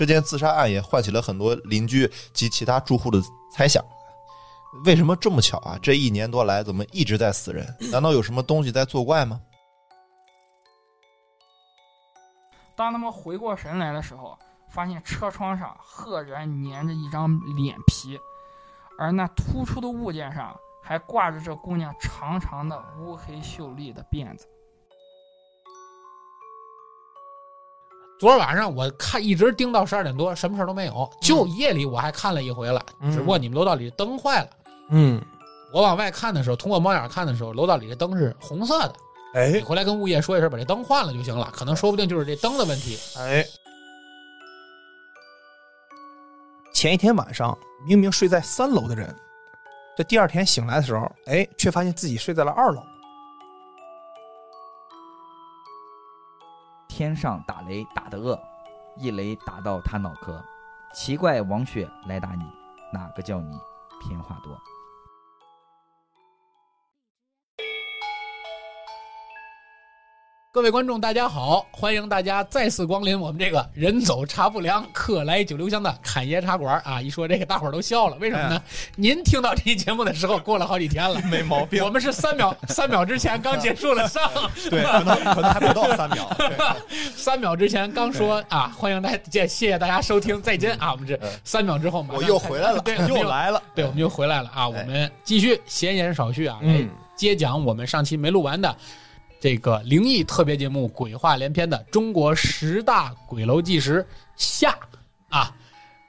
这件自杀案也唤起了很多邻居及其他住户的猜想：为什么这么巧啊？这一年多来怎么一直在死人？难道有什么东西在作怪吗？当他们回过神来的时候，发现车窗上赫然粘着一张脸皮，而那突出的物件上还挂着这姑娘长长的乌黑秀丽的辫子。昨儿晚上我看一直盯到十二点多，什么事儿都没有。就夜里我还看了一回了，嗯只不过你们楼道里灯坏了。嗯，我往外看的时候，通过猫眼看的时候，楼道里的灯是红色的。哎你哎回来跟物业说一声，把这灯换了就行了。可能说不定就是这灯的问题。哎，前一天晚上明明睡在三楼的人，这第二天醒来的时候，哎，却发现自己睡在了二楼。天上打雷打得饿，一雷打到他脑壳。奇怪，王雪来打你，哪个叫你偏话多？各位观众，大家好！欢迎大家再次光临我们这个人走茶不凉，客来酒留香的侃爷茶馆啊！一说这个，大伙儿都笑了，为什么呢？您听到这期节目的时候，过了好几天了，没毛病我们是三秒三秒之前刚结束了上，对，可能可能还不到三秒。三秒之前刚说啊，欢迎大家，谢谢大家收听，再见啊！我们这嗯三秒之后马上我又回来了对，又来了。对，我们又回来了啊！我们继续闲言少叙啊，接讲我们上期没录完的这个灵异特别节目《鬼话连篇》的中国十大鬼楼纪实下啊。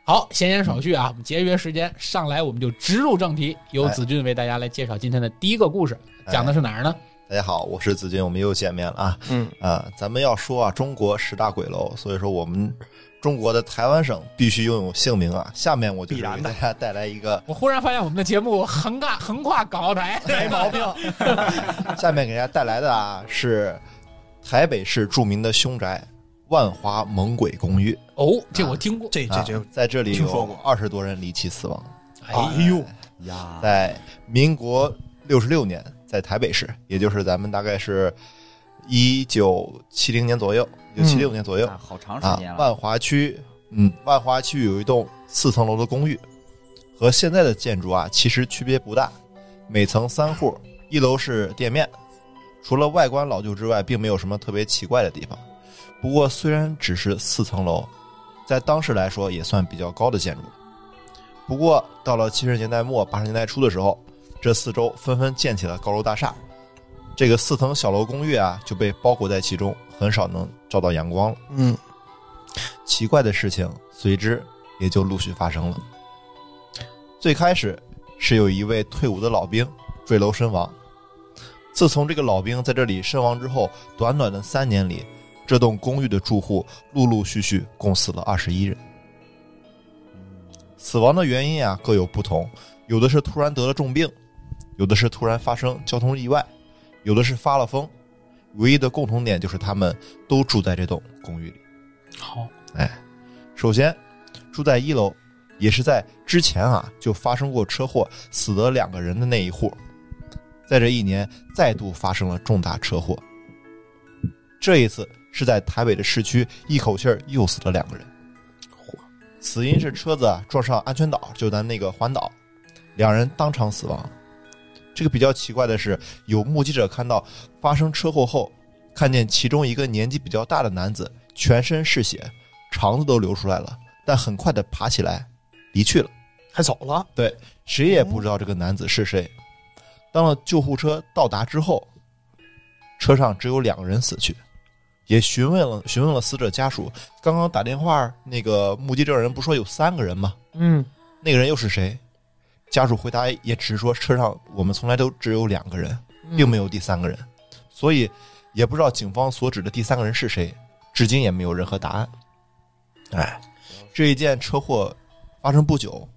好，闲言少叙啊，我们节约时间，上来我们就直入正题，由哎子俊为大家来介绍今天的第一个故事，讲的是哪儿呢？大家好，我是子君，我们又见面了啊。嗯啊，咱们要说啊，中国十大鬼楼，所以说我们中国的台湾省必须拥有姓名啊。下面我就给大家带来一个，我忽然发现我们的节目横跨横跨港澳台，没毛病。下面给大家带来的啊是台北市著名的凶宅万华猛鬼公寓。哦，这我听过。啊这这这，在这里有听说过二十多人离奇死亡。哎呦，呀，在民国六十六年，在台北市，也就是咱们大概是一九七零年左右，一九七六年左右啊好长时啊间。了。万华区，嗯，万华区有一栋四层楼的公寓，和现在的建筑啊其实区别不大，每层三户，一楼是店面，除了外观老旧之外，并没有什么特别奇怪的地方。不过虽然只是四层楼，在当时来说也算比较高的建筑。不过到了七十年代末八十年代初的时候，这四周纷纷建起了高楼大厦，这个四层小楼公寓啊就被包裹在其中，很少能照到阳光了。嗯，奇怪的事情随之也就陆续发生了。最开始是有一位退伍的老兵坠楼身亡。自从这个老兵在这里身亡之后，短短的三年里，这栋公寓的住户陆陆续续共死了二十一人。死亡的原因啊各有不同，有的是突然得了重病，有的是突然发生交通意外，有的是发了疯。唯一的共同点就是他们都住在这栋公寓里。好，哎首先，住在一楼，也是在之前啊就发生过车祸死了两个人的那一户，在这一年再度发生了重大车祸。这一次是在台北的市区，一口气儿又死了两个人。死因是车子啊撞上安全岛，就咱那个环岛，两人当场死亡。这个比较奇怪的是，有目击者看到发生车祸后，看见其中一个年纪比较大的男子全身是血，肠子都流出来了，但很快的爬起来离去了。还走了。对，谁也不知道这个男子是谁。当了救护车到达之后，车上只有两个人死去，也询问了询问了死者家属，刚刚打电话那个目击证人不说有三个人吗？嗯，那个人又是谁？家属回答也只是说车上我们从来都只有两个人，并没有第三个人，所以也不知道警方所指的第三个人是谁，至今也没有任何答案。哎，这一件车祸发生不久，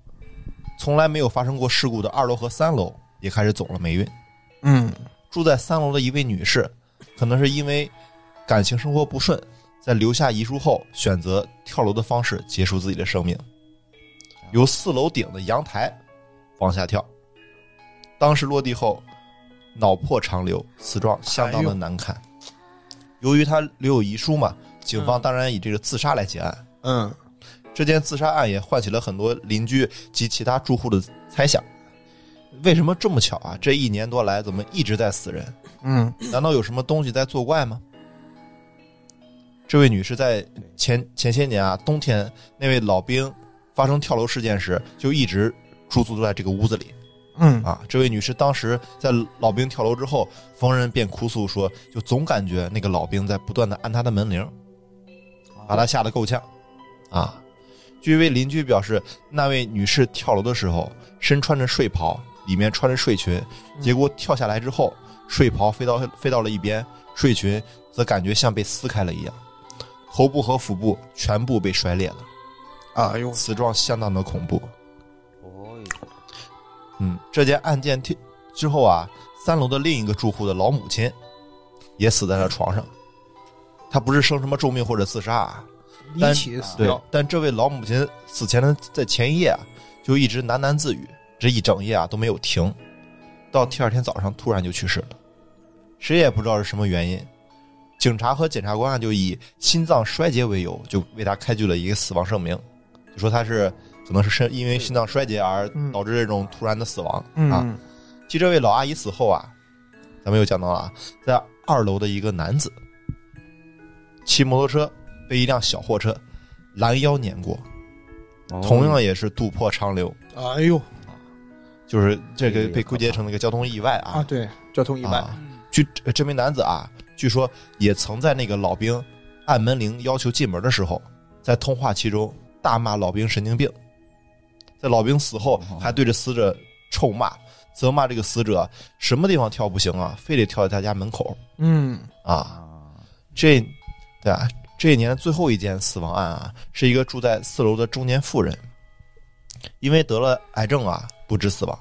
从来没有发生过事故的二楼和三楼也开始走了霉运。嗯，住在三楼的一位女士，可能是因为感情生活不顺，在留下遗书后，选择跳楼的方式结束自己的生命，由四楼顶的阳台往下跳。当时落地后，脑破肠流，死状相当的难看。由于他留有遗书嘛，警方当然以这个自杀来结案。嗯，这件自杀案也唤起了很多邻居及其他住户的猜想：为什么这么巧啊？这一年多来怎么一直在死人？嗯难道有什么东西在作怪吗？这位女士在前前些年啊，冬天那位老兵发生跳楼事件时，就一直驻足在这个屋子里嗯啊。这位女士当时在老兵跳楼之后，逢人便哭诉说，就总感觉那个老兵在不断的按她的门铃，把她吓得够呛啊。据一位邻居表示，那位女士跳楼的时候身穿着睡袍，里面穿着睡裙，结果跳下来之后，睡袍飞到飞到了一边，睡裙则感觉像被撕开了一样，头部和腹部全部被摔裂了，哎呦，死状相当的恐怖。哦，嗯，这件案件听之后啊，三楼的另一个住户的老母亲也死在了床上。她不是生什么重病或者自杀啊，但离奇死对掉，，但这位老母亲死前的在前一夜啊，就一直喃喃自语，这一整夜啊都没有停，到第二天早上突然就去世了，谁也不知道是什么原因。警察和检察官啊就以心脏衰竭为由，就为他开具了一个死亡证明，就说他是可能是身因为心脏衰竭而嗯。导致这种突然的死亡、啊。嗯继这位老阿姨死后啊，咱们又讲到了啊，在二楼的一个男子骑摩托车被一辆小货车拦腰碾过，哦。同样也是渡破长流，哎呦就是这个被归结成了一个交通意外啊，啊对，交通意外，啊。据呃这名男子啊，据说也曾在那个老兵按门铃要求进门的时候，在通话期中大骂老兵神经病，在老兵死后哦还对着死者臭骂，责骂这个死者什么地方跳不行啊，非得跳在他家门口嗯啊。啊，这，对啊，这一年最后一件死亡案啊，是一个住在四楼的中年妇人，因为得了癌症啊，不治死亡。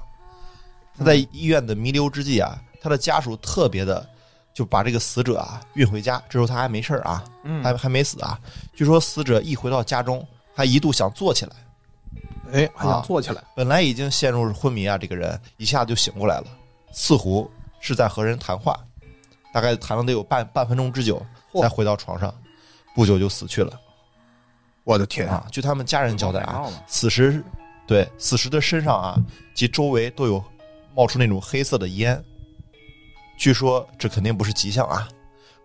他在医院的弥留之际啊，他的家属特别的就把这个死者啊运回家，这时候他还没事儿啊，嗯，还还没死啊。据说死者一回到家中，还一度想坐起来，哎，还想啊坐起来，本来已经陷入昏迷啊，这个人一下就醒过来了，似乎是在和人谈话，大概谈了得有半半分钟之久，嚯才回到床上，不久就死去了我的天啊！据他们家人交代啊，此时对死时的身上啊及周围都有冒出那种黑色的烟，据说这肯定不是吉祥啊，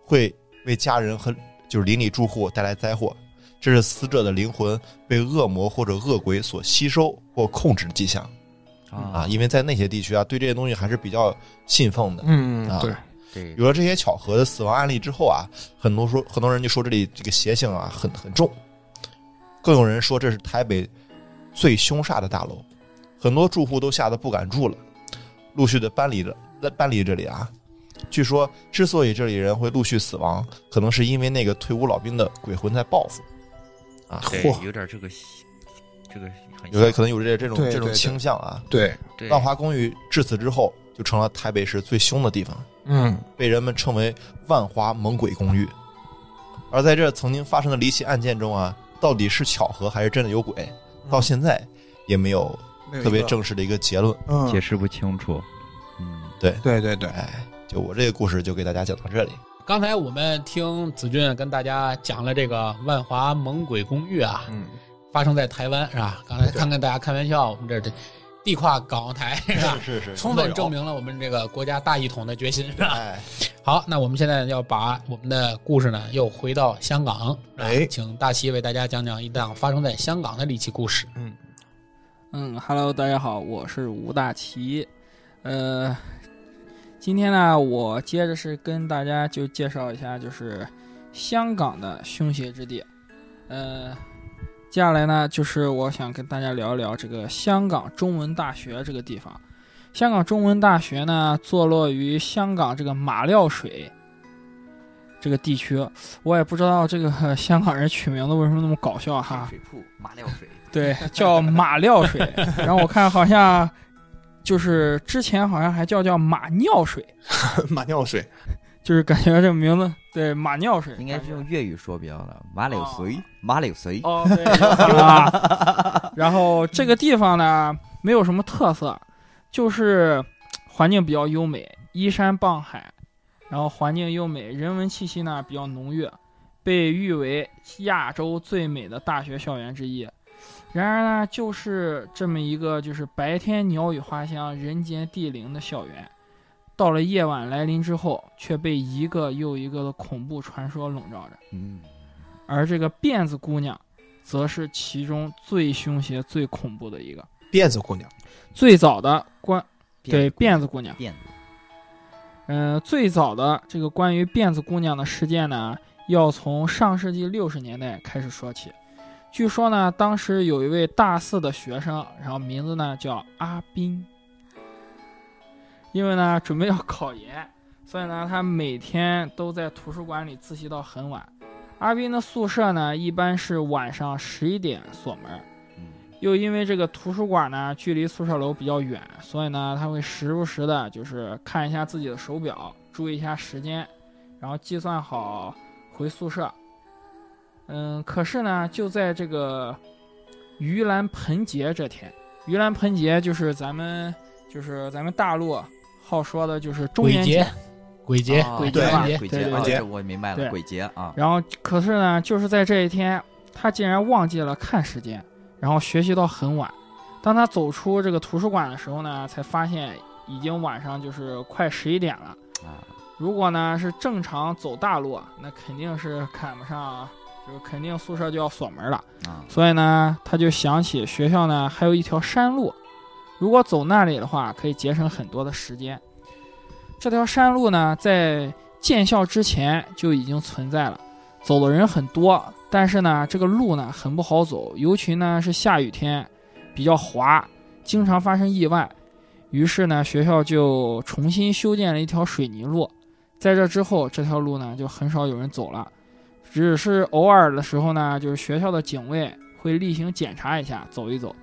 会为家人和就是邻里住户带来灾祸。这是死者的灵魂被恶魔或者恶鬼所吸收或控制的迹象。啊，因为在那些地区啊，对这些东西还是比较信奉的。啊，嗯对，有了这些巧合的死亡案例之后啊，很多说很多人就说这里这个邪性啊很很重，更有人说这是台北最凶煞的大楼，很多住户都吓得不敢住了，陆续的搬离了搬离这里啊。据说，之所以这里人会陆续死亡，可能是因为那个退伍老兵的鬼魂在报复啊，对嚯有点这个这个很有的可能有这这种这种对对对倾向啊。对，万华公寓至此之后就成了台北市最凶的地方。嗯被人们称为“万华猛鬼公寓”。而在这曾经发生的离奇案件中啊，到底是巧合还是真的有鬼，到现在也没有特别，正式的一个结论。嗯，解释不清楚。嗯，对对对，哎，就我这个故事就给大家讲到这里。刚才我们听子俊跟大家讲了这个万华猛鬼公寓啊，嗯，发生在台湾是吧？刚才刚跟大家开玩笑，我们这这地跨港澳台是吧？是是充分证明了我们这个国家大一统的决心是吧？哎，好，那我们现在要把我们的故事呢又回到香港，哎请大齐为大家讲讲一档发生在香港的离奇故事。嗯，Hello，大家好，我是吴大奇。呃，今天呢，我接着是跟大家就介绍一下，就是香港的凶邪之地。呃，接下来呢，就是我想跟大家聊一聊这个香港中文大学这个地方。香港中文大学呢，坐落于香港这个马料水这个地区。我也不知道这个呃香港人取名字为什么那么搞笑哈。水铺马料水，对，叫马料水。然后我看好像就是之前好像还叫叫马尿水，马尿水，就是感觉这个名字对马尿水应该是用粤语说比较了。马柳水，马柳水，哦，对啊。然后这个地方呢，没有什么特色，就是环境比较优美，依山傍海，然后环境优美，人文气息呢比较浓郁，被誉为亚洲最美的大学校园之一。然而呢，就是这么一个就是白天鸟语花香、人间地灵的校园，到了夜晚来临之后，却被一个又一个的恐怖传说笼罩着。嗯，而这个辫子姑娘，则是其中最凶邪、最恐怖的一个。辫子姑娘，最早的关对辫辫子姑娘，辫子，嗯、最早的这个关于辫子姑娘的事件呢，要从上世纪六十年代开始说起。据说呢，当时有一位大四的学生，然后名字呢叫阿斌，因为呢准备要考研，所以呢他每天都在图书馆里自习到很晚。阿斌的宿舍呢一般是晚上十一点锁门，嗯又因为这个图书馆呢距离宿舍楼比较远，所以呢他会时不时的就是看一下自己的手表，注意一下时间，然后计算好回宿舍。嗯，可是呢，就在这个盂兰盆节这天，盂兰盆节就是咱们就是咱们大陆好说的就是中鬼节元节，，鬼节，啊鬼节吧鬼节，啊对对对这我明白了，鬼节啊，然后可是呢，就是在这一天，他竟然忘记了看时间，然后学习到很晚。当他走出这个图书馆的时候呢，才发现已经晚上就是快十一点了。啊，如果呢是正常走大路，那肯定是赶不上，就是肯定宿舍就要锁门了。啊，所以呢，他就想起学校呢还有一条山路，如果走那里的话，可以节省很多的时间。这条山路呢，在建校之前就已经存在了，走的人很多，但是呢，这个路呢很不好走，尤其呢是下雨天，比较滑，经常发生意外。于是呢，学校就重新修建了一条水泥路，在这之后，这条路呢就很少有人走了。只是偶尔的时候呢，就是学校的警卫会例行检查一下，走一走。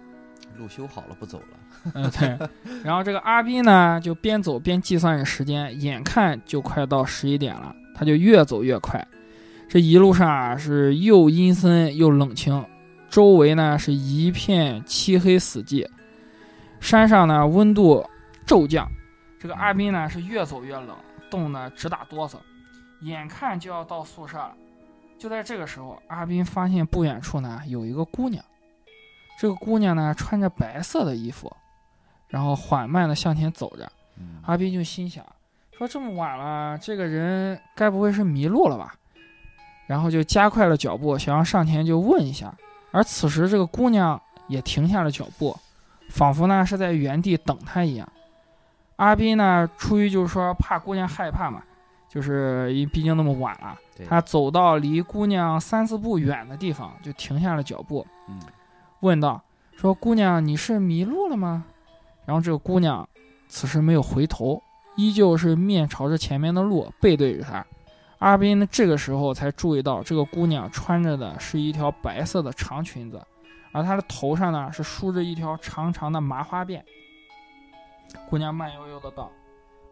路修好了不走了，嗯，对。然后这个阿斌呢，就边走边计算着时间，眼看就快到十一点了，他就越走越快。这一路上啊，是又阴森又冷清，周围呢是一片漆黑死寂，山上呢温度骤降。这个阿斌呢是越走越冷，冻得直打哆嗦，眼看就要到宿舍了。就在这个时候，阿斌发现不远处呢有一个姑娘，这个姑娘呢穿着白色的衣服，然后缓慢地向前走着。嗯阿斌就心想，说这么晚了，这个人该不会是迷路了吧？然后就加快了脚步，想要上前就问一下。而此时，这个姑娘也停下了脚步，仿佛呢是在原地等他一样。阿斌呢，出于就是说怕姑娘害怕嘛，就是因毕竟那么晚了，对他走到离姑娘三四步远的地方，就停下了脚步，嗯问道：“说姑娘，你是迷路了吗？”然后这个姑娘此时没有回头，依旧是面朝着前面的路，背对着他。阿斌呢，这个时候才注意到，这个姑娘穿着的是一条白色的长裙子，而她的头上呢是梳着一条长长的麻花辫。姑娘慢悠悠的道：“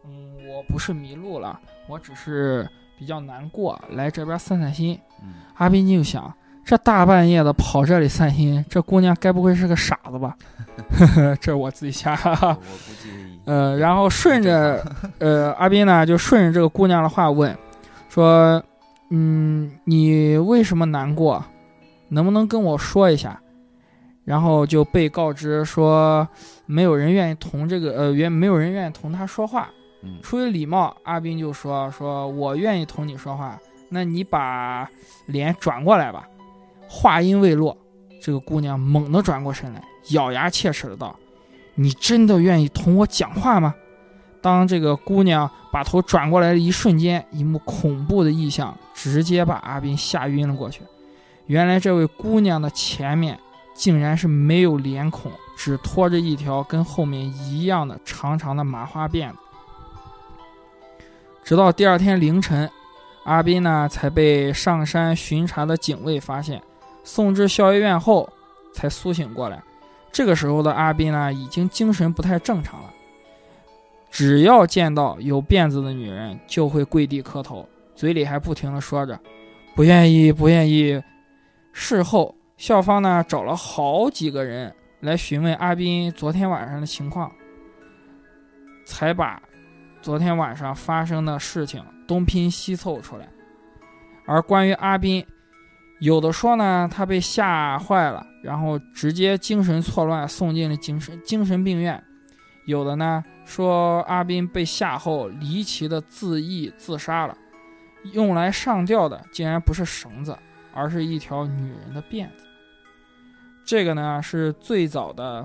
嗯，我不是迷路了，我只是比较难过，来这边散散心。”嗯，阿斌就想，这大半夜的跑这里散心，这姑娘该不会是个傻子吧？这是我自己瞎。我估计呃，然后顺着，呃，阿斌呢就顺着这个姑娘的话问，说，嗯，你为什么难过？能不能跟我说一下？然后就被告知说，没有人愿意同这个，呃，愿没有人愿意同他说话。出于礼貌，阿斌就说：“说我愿意同你说话，那你把脸转过来吧。”话音未落，这个姑娘猛地转过身来，咬牙切齿的道：“你真的愿意同我讲话吗？”当这个姑娘把头转过来的一瞬间，一幕恐怖的异象直接把阿斌吓晕了过去。原来这位姑娘的前面竟然是没有脸孔，只拖着一条跟后面一样的长长的麻花辫子。直到第二天凌晨，阿斌呢才被上山巡查的警卫发现，送至校医院后才苏醒过来。这个时候的阿斌呢，已经精神不太正常了。只要见到有辫子的女人，就会跪地磕头，嘴里还不停的说着“不愿意，不愿意”。事后，校方呢找了好几个人来询问阿斌昨天晚上的情况，才把昨天晚上发生的事情东拼西凑出来。而关于阿斌有的说呢，他被吓坏了，然后直接精神错乱，送进了精神精神病院；有的呢说阿斌被吓后离奇的自缢自杀了，用来上吊的竟然不是绳子，而是一条女人的辫子。这个呢是最早的，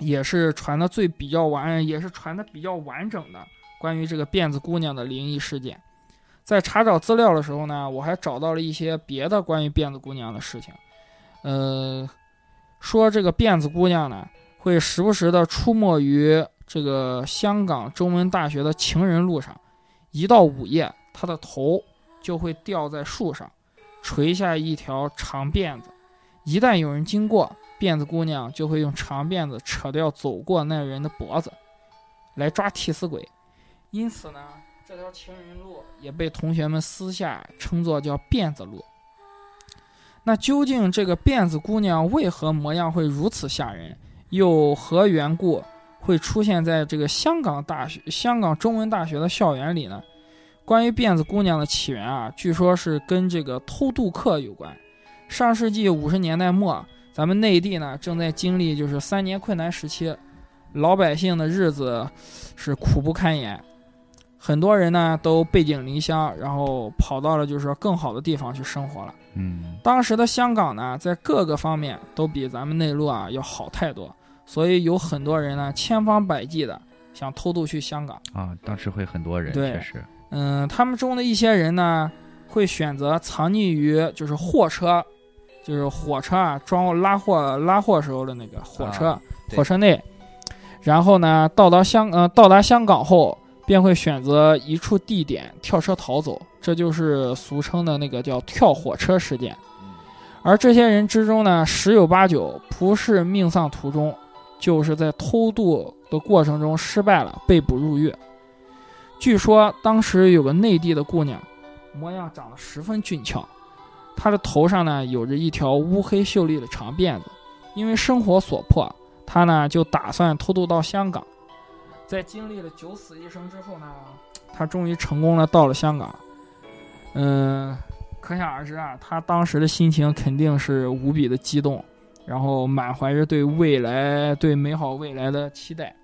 也是传的最比较完，也是传的比较完整的关于这个辫子姑娘的灵异事件。在查找资料的时候呢，我还找到了一些别的关于辫子姑娘的事情。呃，说这个辫子姑娘呢，会时不时的出没于这个香港中文大学的情人路上，一到午夜，她的头就会吊在树上，垂下一条长辫子。一旦有人经过，辫子姑娘就会用长辫子扯掉走过那人的脖子，来抓替死鬼。因此呢。这条情人路也被同学们私下称作叫辫子路。那究竟这个辫子姑娘为何模样会如此吓人？又何缘故会出现在这个香港大学、香港中文大学的校园里呢？关于辫子姑娘的起源啊，据说是跟这个偷渡客有关。上世纪五十年代末，咱们内地呢正在经历就是三年困难时期，老百姓的日子是苦不堪言。很多人呢都背井离乡，然后跑到了就是说更好的地方去生活了。嗯，当时的香港呢，在各个方面都比咱们内陆啊要好太多，所以有很多人呢千方百计的想偷渡去香港。啊，当时会很多人，对确实，嗯，他们中的一些人呢，会选择藏匿于就是货车，就是火车啊装拉货拉货时候的那个火车、啊火车内，然后呢到达香呃到达香港后。便会选择一处地点跳车逃走，这就是俗称的那个叫跳火车事件。而这些人之中呢，十有八九不是命丧途中，就是在偷渡的过程中失败了，被捕入狱。据说当时有个内地的姑娘，模样长得十分俊俏，她的头上呢有着一条乌黑秀丽的长辫子。因为生活所迫，她呢就打算偷渡到香港。在经历了九死一生之后呢，他终于成功了，到了香港。嗯，可想而知啊，他当时的心情肯定是无比的激动，然后满怀着对未来、对美好未来的期待。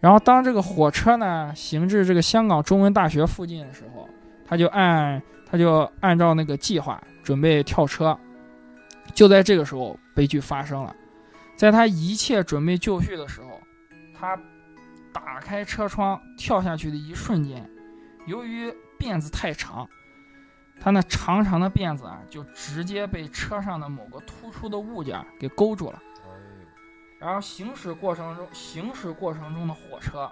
然后当这个火车呢行至这个香港中文大学附近的时候，他就按他就按照那个计划准备跳车。就在这个时候，悲剧发生了。在他一切准备就绪的时候，他。打开车窗跳下去的一瞬间，由于辫子太长，他那长长的辫子啊，就直接被车上的某个突出的物件给勾住了。然后行驶过程中，行驶过程中的火车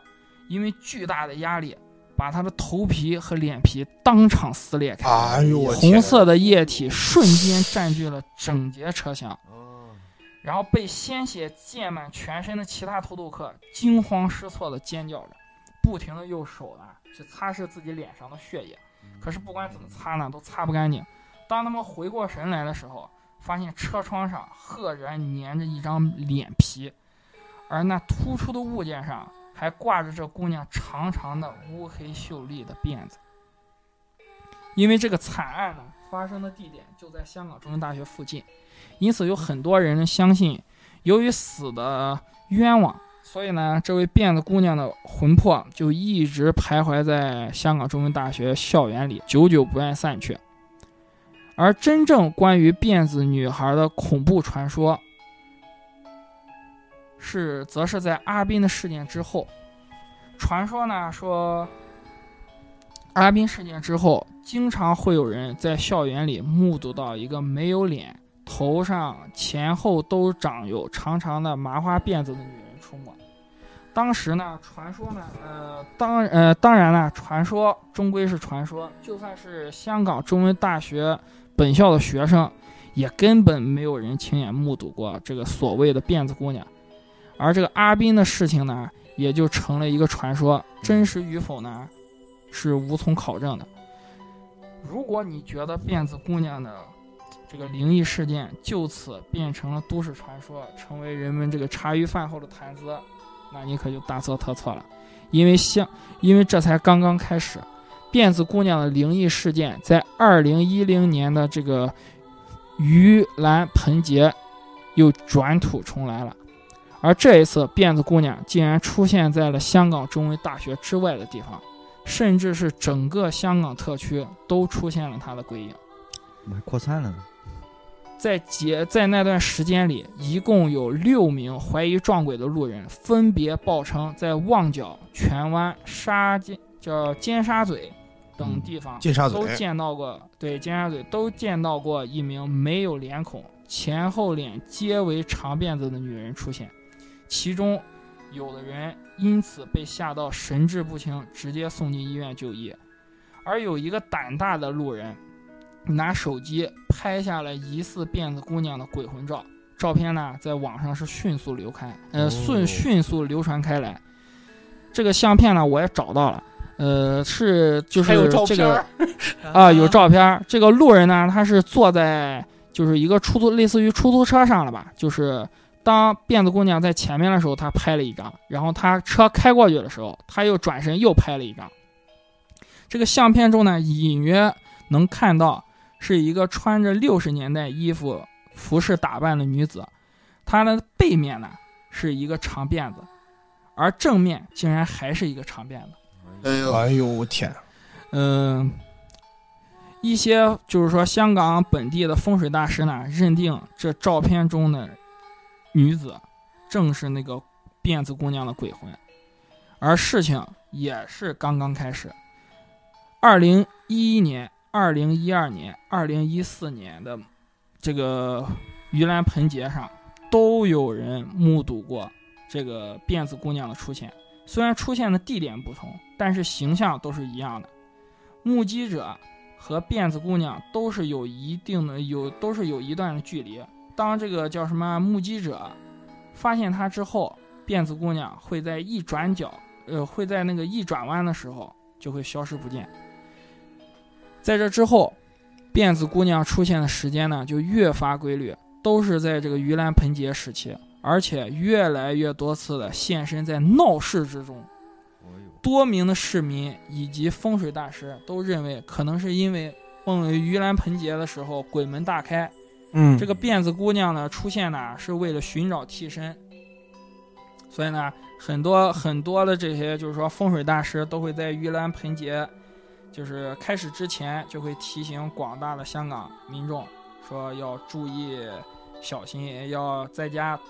因为巨大的压力，把他的头皮和脸皮当场撕裂开，哎呦我天红色的液体瞬间占据了整节车厢。然后被鲜血溅满全身的其他偷渡客惊慌失措地尖叫着，不停地用手呢去擦拭自己脸上的血液，可是不管怎么擦呢，都擦不干净。当他们回过神来的时候，发现车窗上赫然粘着一张脸皮，而那突出的物件上还挂着这姑娘长长的乌黑秀丽的辫子。因为这个惨案呢，发生的地点就在香港中文大学附近。因此，有很多人相信，由于死的冤枉，所以呢，这位辫子姑娘的魂魄就一直徘徊在香港中文大学校园里，久久不愿散去。而真正关于辫子女孩的恐怖传说，是则是在阿斌的事件之后。传说呢说，阿斌事件之后，经常会有人在校园里目睹到一个没有脸。头上前后都长有长长的麻花辫子的女人出没。当时呢，传说呢，呃，当呃，当然了，传说终归是传说。就算是香港中文大学本校的学生，也根本没有人亲眼目睹过这个所谓的辫子姑娘。而这个阿斌的事情呢，也就成了一个传说，真实与否呢，是无从考证的。如果你觉得辫子姑娘的，这个灵异事件就此变成了都市传说，成为人们这个茶余饭后的谈资，那你可就大错特错了。因为像，因为这才刚刚开始，辫子姑娘的灵异事件在二零一零年的这个盂兰盆节又转土重来了。而这一次，辫子姑娘竟然出现在了香港中文大学之外的地方，甚至是整个香港特区都出现了她的鬼影。妈扩散了呢。在节在那段时间里，一共有六名怀疑撞鬼的路人，分别报称在旺角、荃湾、沙尖叫尖沙咀等地方尖沙咀都见到过，对尖沙咀都见到过一名没有脸孔、前后脸皆为长辫子的女人出现，其中有的人因此被吓到神志不清，直接送进医院就医，而有一个胆大的路人。拿手机拍下了疑似辫子姑娘的鬼魂照，照片呢在网上是迅速流开，呃，哦迅迅速流传开来。这个相片呢我也找到了，呃，是就是这个啊，有照片。这个路人呢，他是坐在就是一个出租，类似于出租车上了吧？就是当辫子姑娘在前面的时候，他拍了一张，然后他车开过去的时候，他又转身又拍了一张。这个相片中呢，隐约能看到是一个穿着六十年代衣服、服饰打扮的女子，她的背面呢是一个长辫子，而正面竟然还是一个长辫子。哎呦，哎呦，我天！嗯，一些就是说香港本地的风水大师呢，认定这照片中的女子正是那个辫子姑娘的鬼魂，而事情也是刚刚开始。二零一一年、二零一二年、二零一四年的这个盂兰盆节上，都有人目睹过这个辫子姑娘的出现。虽然出现的地点不同，但是形象都是一样的。目击者和辫子姑娘都是有一定的有都是有一段的距离。当这个叫什么目击者发现她之后，辫子姑娘会在一转角，呃，会在那个一转弯的时候就会消失不见。在这之后，辫子姑娘出现的时间呢就越发规律，都是在这个盂兰盆节时期，而且越来越多次的现身在闹市之中。多名的市民以及风水大师都认为，可能是因为梦盂兰盆节的时候鬼门大开，嗯，这个辫子姑娘呢出现呢是为了寻找替身，所以呢很多很多的这些就是说风水大师都会在盂兰盆节就是开始之前就会提醒广大的香港民众说要注意小心，要在家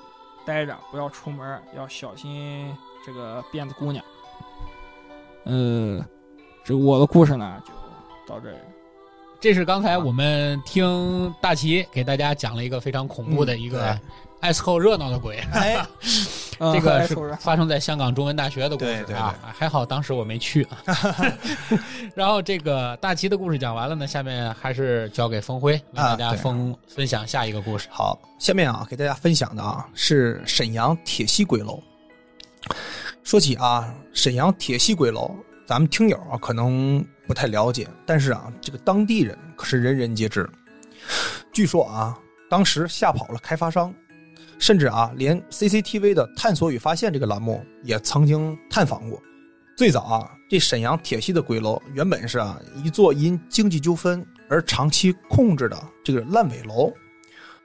待着，不要出门，要小心这个辫子姑娘。呃，这我的故事呢就到这里。这是刚才我们听大齐给大家讲了一个非常恐怖的一个嗯爱凑热闹的鬼，哎，这个是发生在香港中文大学的故事啊，还好当时我没去啊。然后这个大齐的故事讲完了呢，下面还是交给峰辉为大家分、分享下一个故事。好，下面啊，给大家分享的啊是沈阳铁西鬼楼。说起啊，沈阳铁西鬼楼，咱们听友啊可能不太了解，但是啊，这个当地人可是人人皆知。据说啊，当时吓跑了开发商，甚至啊，连 CCTV 的“探索与发现”这个栏目也曾经探访过。最早啊，这沈阳铁西的鬼楼原本是啊一座因经济纠纷而长期控制的这个烂尾楼，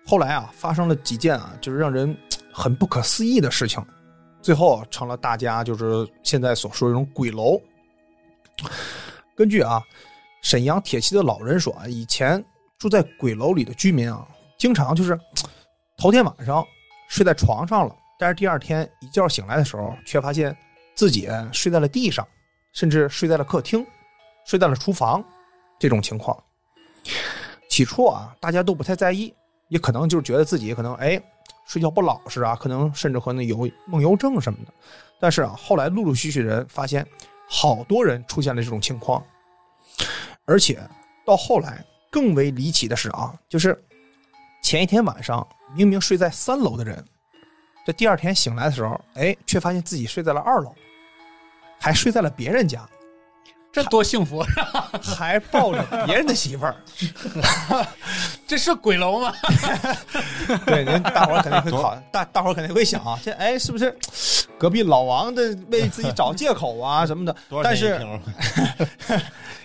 后来啊发生了几件啊就是让人 很不可思议的事情，最后成了大家就是现在所说这种鬼楼。根据啊沈阳铁西的老人说啊，以前住在鬼楼里的居民啊，经常就是头天晚上睡在床上了，但是第二天一觉醒来的时候，却发现自己睡在了地上，甚至睡在了客厅，睡在了厨房，这种情况。起初啊，大家都不太在意，也可能就是觉得自己可能哎睡觉不老实啊，可能甚至可能有梦游症什么的。但是啊，后来陆陆续续人发现，好多人出现了这种情况，而且到后来更为离奇的是啊，就是前一天晚上明明睡在三楼的人，这第二天醒来的时候，哎，却发现自己睡在了二楼，还睡在了别人家，这多幸福！还抱着别人的媳妇儿。这是鬼楼吗？对，人大伙儿肯定会考，大大伙儿肯定会想啊，这哎是不是隔壁老王的为自己找借口啊什么的？但是？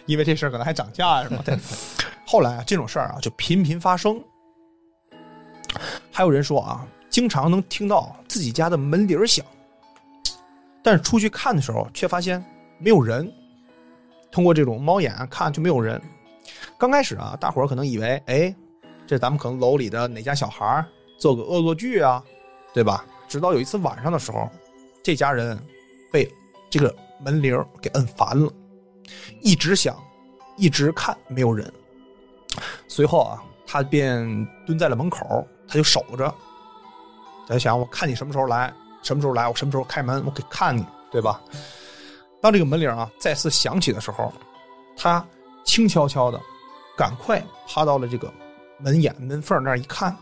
因为这事儿可能还涨价什么的。后来啊，这种事儿啊就频频发生，还有人说啊，经常能听到自己家的门铃响，但是出去看的时候却发现没有人。通过这种猫眼看就没有人。刚开始啊，大伙儿可能以为，哎，这咱们可能楼里的哪家小孩做个恶作剧啊，对吧？直到有一次晚上的时候，这家人被这个门铃给摁烦了，一直响，一直看没有人。随后啊，他便蹲在了门口，他就守着，他就想，我看你什么时候来，什么时候来，我什么时候开门，我给看你，对吧？当这个门铃啊再次响起的时候，他轻悄悄的赶快趴到了这个门眼门缝那儿一看，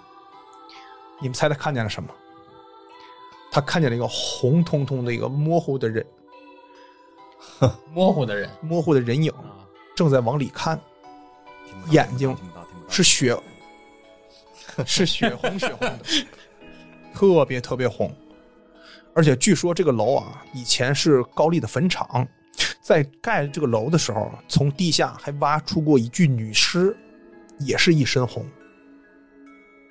你们猜他看见了什么？他看见了一个红彤彤的一个模糊的人，模糊的人模糊的人影啊，正在往里看，眼睛是血，是血红血红的，特别特别红。而且据说这个楼啊，以前是高丽的坟场，在盖这个楼的时候，从地下还挖出过一具女尸，也是一身红。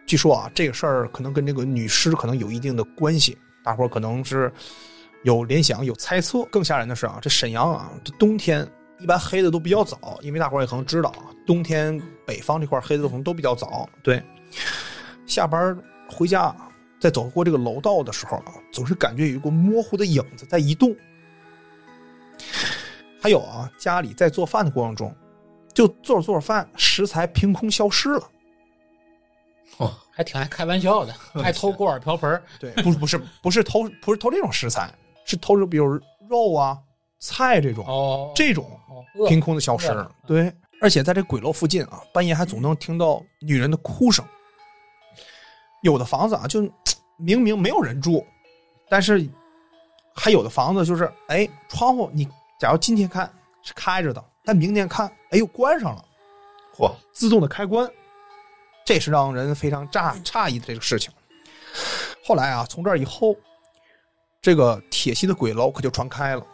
据说啊，这个事儿可能跟这个女尸可能有一定的关系，大伙儿可能是有联想、有猜测。更吓人的是啊，这沈阳啊，这冬天一般黑的都比较早，因为大伙儿也可能知道啊，冬天北方这块黑的可能都比较早。对，下班回家在走过这个楼道的时候啊，总是感觉有一个模糊的影子在移动。还有啊，家里在做饭的过程中，就做着做着饭，食材凭空消失了。哦，还挺爱开玩笑的，爱偷锅碗瓢盆儿对，不是不是不是偷不是偷这种食材，是偷着比如肉啊、菜这种，哦，这种哦凭空的消失。对，而且在这鬼楼附近啊，半夜还总能听到女人的哭声。有的房子啊，就明明没有人住，但是还有的房子就是，哎，窗户你假如今天看是开着的，但明天看，哎呦关上了，嚯，自动的开关，这是让人非常诧诧异的这个事情。后来啊，从这儿以后，这个铁西的鬼楼可就传开了，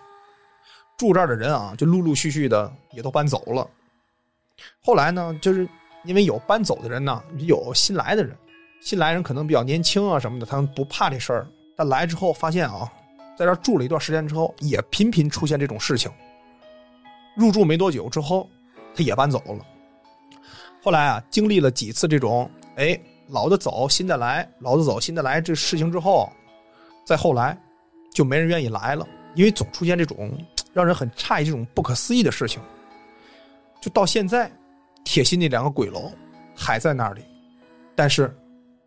住这儿的人啊，就陆陆续续的也都搬走了。后来呢，就是因为有搬走的人呢，有新来的人，新来人可能比较年轻啊什么的，他们不怕这事儿，但来之后发现啊，在这住了一段时间之后，也频频出现这种事情。入住没多久之后，他也搬走了。后来啊，经历了几次这种，哎，老的走，新的来，老的走，新的来这事情之后，再后来就没人愿意来了，因为总出现这种让人很诧异、这种不可思议的事情。就到现在，铁心那两个鬼楼还在那里，但是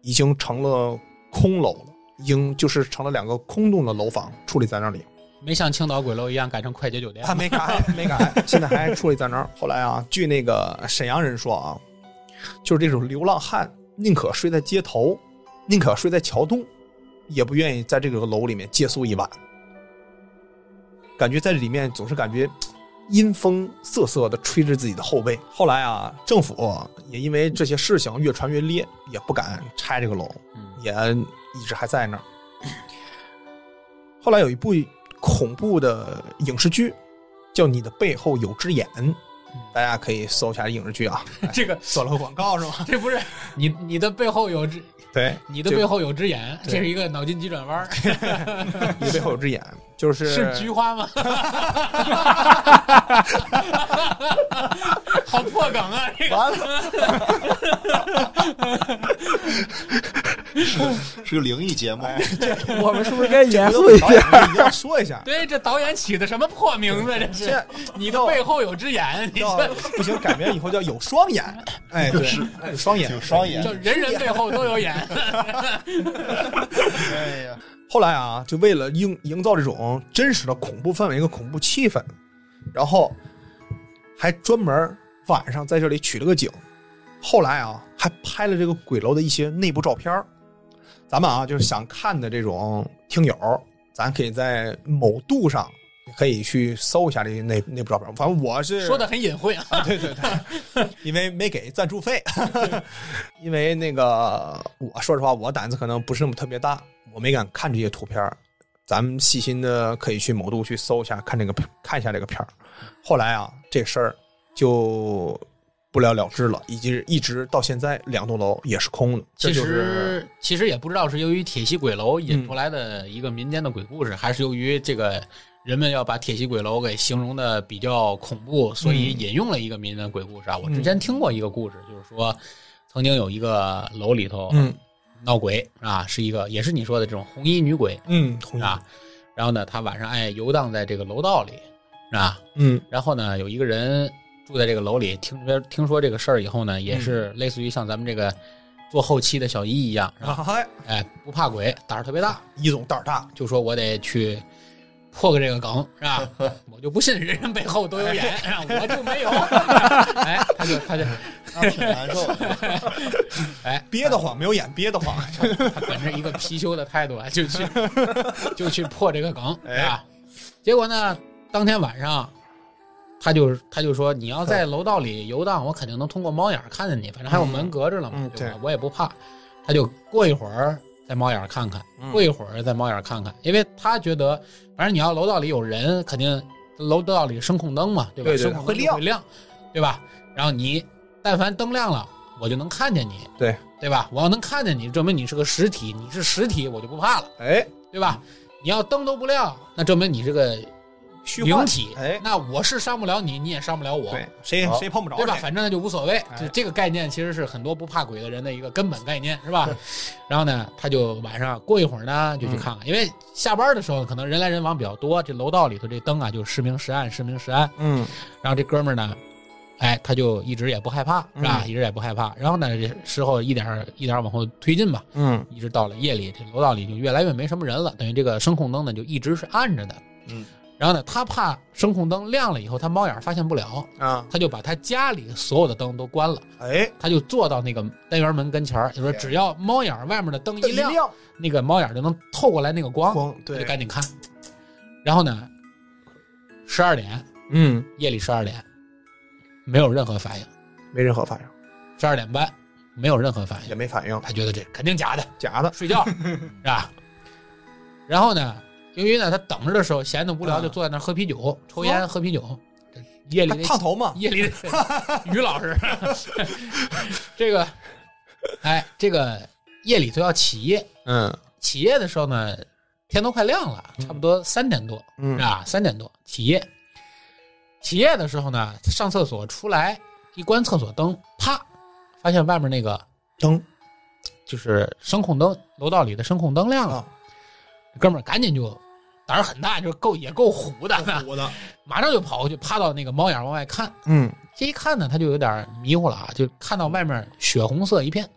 已经成了空楼了，已经就是成了两个空洞的楼房矗立在那里。没像青岛鬼楼一样改成快捷酒店他。没改，没改，现在还矗立在那儿。后来啊，据那个沈阳人说啊，就是这种流浪汉宁可睡在街头，宁可睡在桥洞，也不愿意在这个楼里面借宿一晚。感觉在里面总是感觉阴风瑟瑟的吹着自己的后背。后来啊，政府也因为这些事情越传越烈，也不敢拆这个楼，嗯也一直还在那儿。后来有一部恐怖的影视剧，叫《你的背后有只眼》，大家可以搜一下影视剧啊。这个做了个广告是吗？这不是 你你的背后有只对，你的背后有只眼，这是一个脑筋急转弯儿，你的背后有只眼，就是是菊花吗？好破梗啊！这个完了，是个灵异节目，我们是不是该严肃肃一下？一定要说一下。对这导演起的什么破名字？这你的背后有只眼，你不行，改名以后叫有双眼。哎，对，有双眼，有双眼就人人背后都有眼。哎呀，后来啊，就为了营营造这种真实的恐怖氛围和恐怖气氛，然后还专门晚上在这里取了个景。后来啊，还拍了这个鬼楼的一些内部照片儿咱们啊，就是想看的这种听友，咱可以在某度上可以去搜一下这些内内部照片。反正我是说的很隐晦啊。对对对，因为没给赞助费，因为那个我说实话，我胆子可能不是那么特别大，我没敢看这些图片。咱们细心的可以去某度去搜一下，看这个看一下这个片儿。后来啊，这事儿就不了了之了，以及一直到现在两栋楼也是空的。这其就是实其实也不知道是由于铁西鬼楼引出来的一个民间的鬼故事，还是由于这个人们要把铁西鬼楼给形容的比较恐怖，所以引用了一个民间鬼故事啊。我之前听过一个故事，就是说曾经有一个楼里头嗯闹鬼啊，是一个也是你说的这种红衣女鬼嗯，啊。然后呢，她晚上爱游荡在这个楼道里是吧，嗯然后呢，有一个人住在这个楼里，听说听说这个事儿以后呢，也是类似于像咱们这个做后期的小一一样，哎，不怕鬼，胆儿特别大，一总胆儿大，就说我得去破个这个梗，是吧？我就不信人人背后都有眼，是吧我就没有。哎，他就他就那挺难受的。哎，憋得慌，没有眼憋得慌。他本着一个貔貅的态度啊，就去就去破这个梗，哎是吧？结果呢，当天晚上。他就他就说你要在楼道里游荡，我肯定能通过猫眼儿看见你，反正还有门隔着了嘛，嗯对吧？我也不怕。他就过一会儿在猫眼儿看看，嗯过一会儿在猫眼儿看看，因为他觉得，反正你要楼道里有人，肯定楼道里声控灯嘛，对吧？对对声控灯会亮会亮，对吧？然后你但凡灯亮了，我就能看见你，对对吧？我要能看见你，证明你是个实体，你是实体，我就不怕了，哎，对吧？你要灯都不亮，那证明你是个灵体，哎，那我是伤不了你，你也伤不了我，对，谁好谁碰不着对吧？反正那就无所谓。哎这这个概念其实是很多不怕鬼的人的一个根本概念，是吧？然后呢，他就晚上过一会儿呢，就去看看，因为下班的时候可能人来人往比较多，这楼道里头这灯啊就时明时暗，时明时暗。嗯然后这哥们儿呢，哎，他就一直也不害怕，是吧？嗯一直也不害怕。然后呢，这时候一点一点往后推进吧，嗯一直到了夜里，这楼道里就越来越没什么人了，等于这个声控灯呢就一直是暗着的。嗯。然后呢，他怕声控灯亮了以后，他猫眼发现不了，啊，他就把他家里所有的灯都关了，哎，他就坐到那个单元门跟前儿，就说只要猫眼外面的灯一亮，那个猫眼就能透过来那个光，光他就，赶紧看。然后呢，十二点嗯，夜里十二点，没有任何反应，没任何反应，十二点半没有任何反应也，没反应，他觉得这肯定假的，假的，睡觉 是吧？然后呢，由于呢他等着的时候闲的无聊，就坐在那儿喝啤酒、抽烟、喝啤酒。夜里烫头嘛，夜里的 于老师，这个，哎，这个夜里头要起夜，嗯。起夜的时候呢，天都快亮了，差不多三点多，嗯。啊，三点多起夜。起夜的时候呢，上厕所出来一关厕所灯，啪，发现外面那个灯。就是声控灯，楼道里的声控灯亮了，啊，哥们儿赶紧就胆儿很大，就够也够虎的，虎的，马上就跑过去，趴到那个猫眼往外看。嗯，这一看呢，他就有点迷糊了啊，就看到外面血红色一片，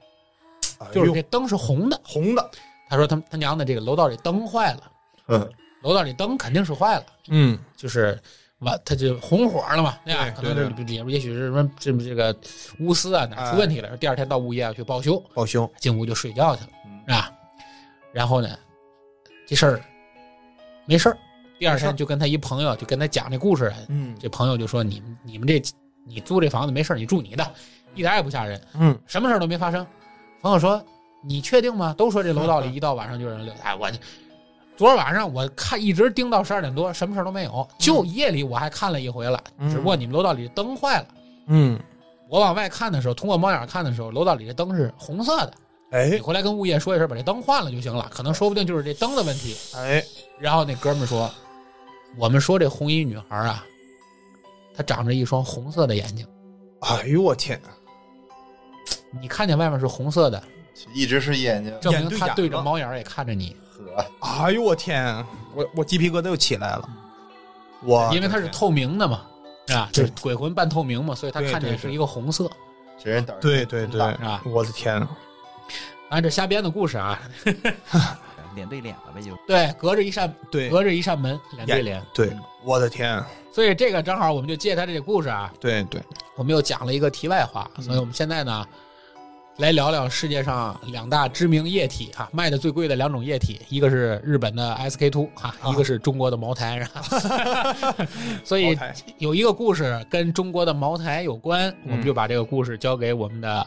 就是这灯是红的。红的，他说他他娘的这个楼道里灯坏了，嗯，楼道里灯肯定是坏了，嗯就是完他就红火了嘛，对吧？可能是也也许是什么这这个钨丝啊哪出问题了，第二天到物业要去报修，报修，进屋就睡觉去了，嗯是吧？然后呢，这事儿没事儿，第二天就跟他一朋友就跟他讲这故事，嗯这朋友就说你们你们这你租这房子没事儿你住你的，一点也不吓人。嗯，什么事儿都没发生。朋友说：“你确定吗？都说这楼道里 一到晚上就有人溜达。哎，我昨儿晚上我看一直盯到十二点多，什么事儿都没有。就夜里我还看了一回了，嗯只不过你们楼道里灯坏了。嗯，我往外看的时候，通过猫眼看的时候，楼道里的灯是红色的。哎你回来跟物业说一声，把这灯换了就行了。可能说不定就是这灯的问题。哎，然后那哥们说：“我们说这红衣女孩啊，她长着一双红色的眼睛。哎呦我天，你看见外面是红色的，一直是眼睛证明他对眼她对着猫眼也看着你。”呵，哎呦我天，我我鸡皮疙瘩又起来了，我因为它是透明的嘛，是吧？就是鬼魂半透明嘛，所以他看见是一个红色，这人胆儿对对对大是吧？我的天，当然这瞎编的故事啊，脸对脸了呗，就。对，隔着一扇对。隔着一扇门，脸对脸，对，我的天，所以这个正好我们就借他这个故事啊，对对，我们又讲了一个题外话，所以我们现在呢。来聊聊世界上两大知名液体哈、卖的最贵的两种液体，一个是日本的 SK two 哈、啊。一个是中国的茅台，是吧？所以有一个故事跟中国的茅台有关，我们就把这个故事交给我们的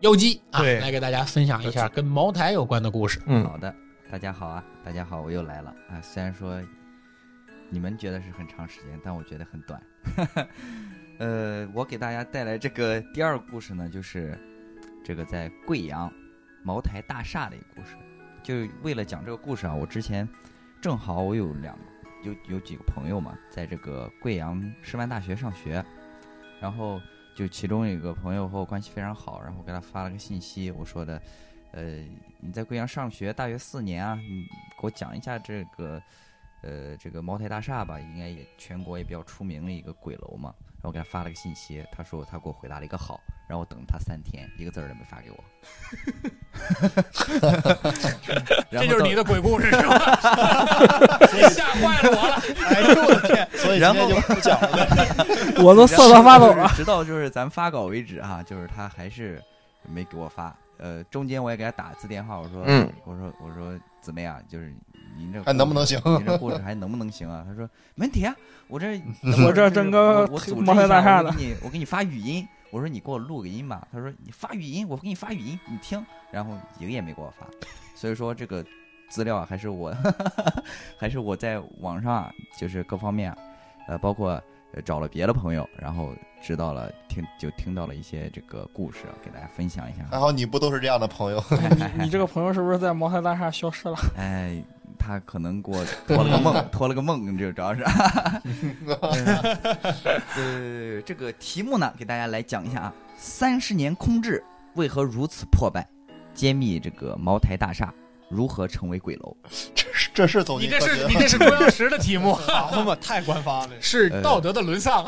妖姬啊，对来给大家分享一下跟茅台有关的故事。嗯好的，大家好啊，大家好，我又来了啊。虽然说你们觉得是很长时间，但我觉得很短。呃，我给大家带来这个第二个故事呢，就是这个在贵阳茅台大厦的一个故事。就为了讲这个故事啊，我之前正好我有两有有几个朋友嘛，在这个贵阳师范大学上学，然后就其中有一个朋友和我关系非常好，然后我给他发了个信息，我说的，呃，你在贵阳上学大学四年啊，你给我讲一下这个。呃，这个茅台大厦吧，应该也全国也比较出名的一个鬼楼嘛。然后我给他发了个信息，他说他给我回答了一个好，然后我等了他三天，一个字儿都没发给我。这就是你的鬼故事是吧？吓坏了我了。哎呦我的天！所以今然后天就不讲了。我都瑟瑟发抖了。直到就是咱发稿为止哈，就是他还是没给我发。呃，中间我也给他打一次电话，我说，嗯我说我说怎么样？就是您这还能不能行你这故事还能不能行啊？他说没问题啊，我这 我这整个我我组织茅台一下大厦的我给你我给你发语音。我说你给我录个音吧。他说你发语音，我给你发语音，你听。然后一个也没给我发，所以说这个资料啊还是我 还是我在网上啊，就是各方面啊，呃，包括呃找了别的朋友，然后知道了听就听到了一些这个故事，给大家分享一下。还好你不都是这样的朋友，你你这个朋友是不是在茅台大厦消失了？哎，他可能给我托了个梦，托了个梦，这主要是。呃，这个题目呢，给大家来讲一下啊，三十年空置为何如此破败？揭秘这个茅台大厦如何成为鬼楼？这是这是走你这是你这是中央十的题目，好嘛，太官方了。是道德的沦丧。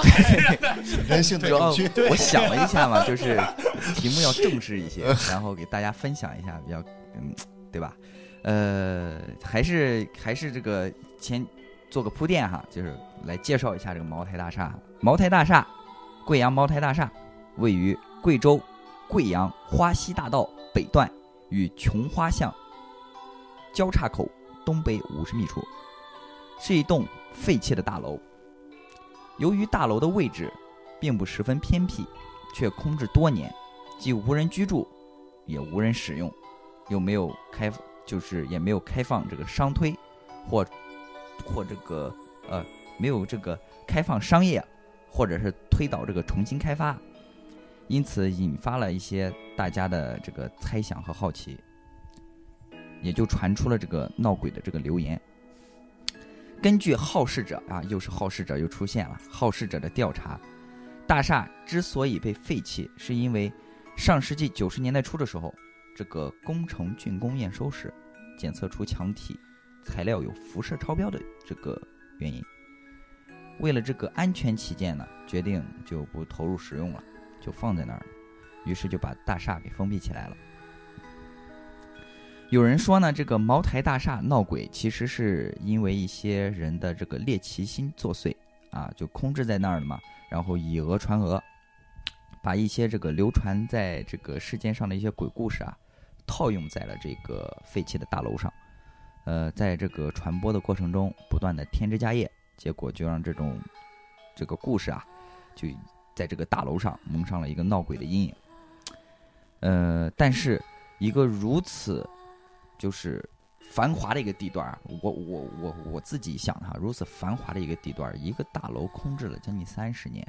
人性的主要扭曲。我想了一下嘛，就是题目要正式一些，然后给大家分享一下，比较嗯，对吧？呃，还是还是这个先做个铺垫哈，就是来介绍一下这个茅台大厦。茅台大厦，贵阳茅台大厦位于贵州贵阳花溪大道北段与琼花巷交叉口东北五十米处，是一栋废弃的大楼。由于大楼的位置并不十分偏僻，却空置多年，既无人居住，也无人使用，又没有开，就是也没有开放这个商推，或或这个呃没有这个开放商业，或者是推倒这个重新开发，因此引发了一些大家的这个猜想和好奇，也就传出了这个闹鬼的这个流言。根据好事者啊，又是好事者又出现了。好事者的调查，大厦之所以被废弃，是因为上世纪九十年代初的时候，这个工程竣工验收时，检测出墙体材料有辐射超标的这个原因。为了这个安全起见呢，决定就不投入使用了，就放在那儿。于是就把大厦给封闭起来了。有人说呢，这个茅台大厦闹鬼，其实是因为一些人的这个猎奇心作祟啊，就空置在那儿了嘛，然后以讹传讹，把一些这个流传在这个世间上的一些鬼故事啊，套用在了这个废弃的大楼上，呃，在这个传播的过程中，不断的添枝加叶，结果就让这种这个故事啊，就在这个大楼上蒙上了一个闹鬼的阴影。呃，但是一个如此就是繁华的一个地段儿，我我我我自己想哈，如此繁华的一个地段，一个大楼空置了将近三十年，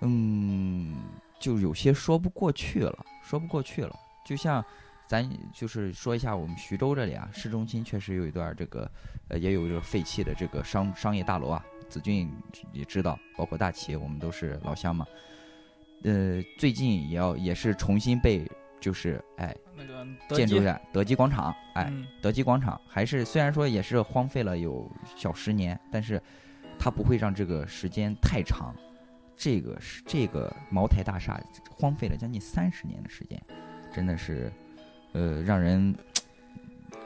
嗯，就有些说不过去了，说不过去了。就像咱就是说一下我们徐州这里啊，市中心确实有一段这个呃，也有这个废弃的这个商商业大楼啊。子俊也知道，包括大齐，我们都是老乡嘛。呃，最近也要也是重新被就是哎建筑，在德基广场，哎，嗯，德基广场还是虽然说也是荒废了有小十年，但是它不会让这个时间太长。这个是这个茅台大厦荒废了将近三十年的时间，真的是呃让人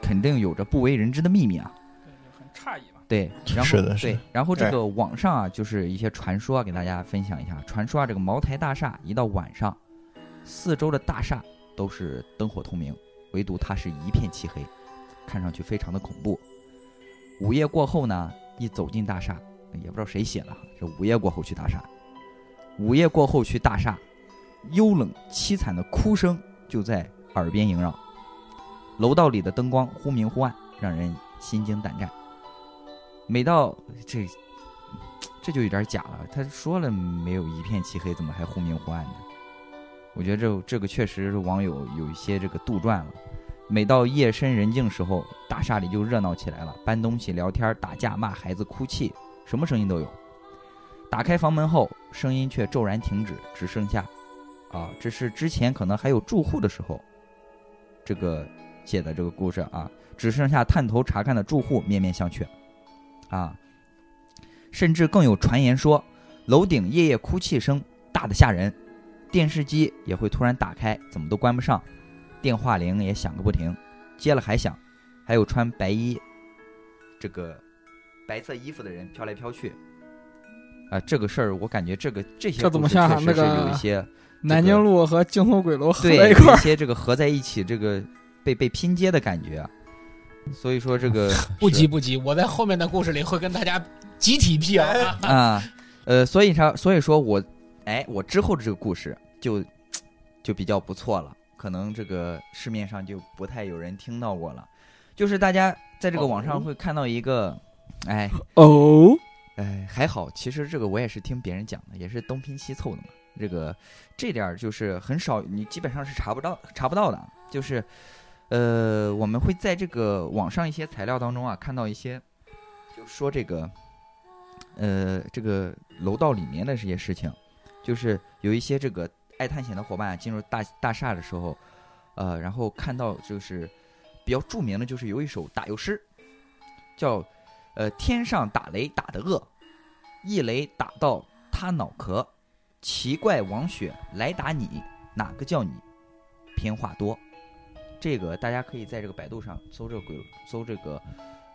肯定有着不为人知的秘密啊。对很诧异嘛。对，然后是的是的对，然后这哎个网上啊，就是一些传说啊，给大家分享一下。传说啊，这个茅台大厦一到晚上，四周的大厦都是灯火通明，唯独它是一片漆黑，看上去非常的恐怖。午夜过后呢，一走进大厦，也不知道谁写的，这午夜过后去大厦，午夜过后去大厦，幽冷凄惨的哭声就在耳边萦绕，楼道里的灯光忽明忽暗，让人心惊胆战。每到这这就有点假了。他说了没有一片漆黑，怎么还忽明忽暗的？我觉得这这个确实是网友有一些这个杜撰了。每到夜深人静时候，大厦里就热闹起来了，搬东西、聊天、打架、骂孩子、哭泣，什么声音都有。打开房门后，声音却骤然停止，只剩下，啊，这是之前可能还有住户的时候，这个写的这个故事啊，只剩下探头查看的住户面面相觑，啊，甚至更有传言说，楼顶夜夜哭泣声大的吓人，电视机也会突然打开，怎么都关不上，电话铃也响个不停，接了还响，还有穿白衣，这个白色衣服的人飘来飘去。啊，这个事儿我感觉这个这些这怎么故事确像那实是有一些南京路和惊悚鬼楼合在一块儿，有一些这个合在一起，这个被被拼接的感觉啊。所以说这个 不急不急，我在后面的故事里会跟大家集体辟谣啊。啊，呃，所以说所以说我哎，我之后的这个故事就就比较不错了，可能这个市面上就不太有人听到过了。就是大家在这个网上会看到一个，哎哦，哎，还好，其实这个我也是听别人讲的，也是东拼西凑的嘛。这个这点儿就是很少，你基本上是查不到查不到的。就是呃，我们会在这个网上一些材料当中啊，看到一些，就说这个呃，这个楼道里面的这些事情，就是有一些这个爱探险的伙伴啊进入大大厦的时候，呃，然后看到就是比较著名的就是有一首打油诗，叫呃天上打雷打得恶，一雷打到他脑壳，奇怪王雪来打你，哪个叫你？偏话多？这个大家可以在这个百度上搜这个鬼搜这个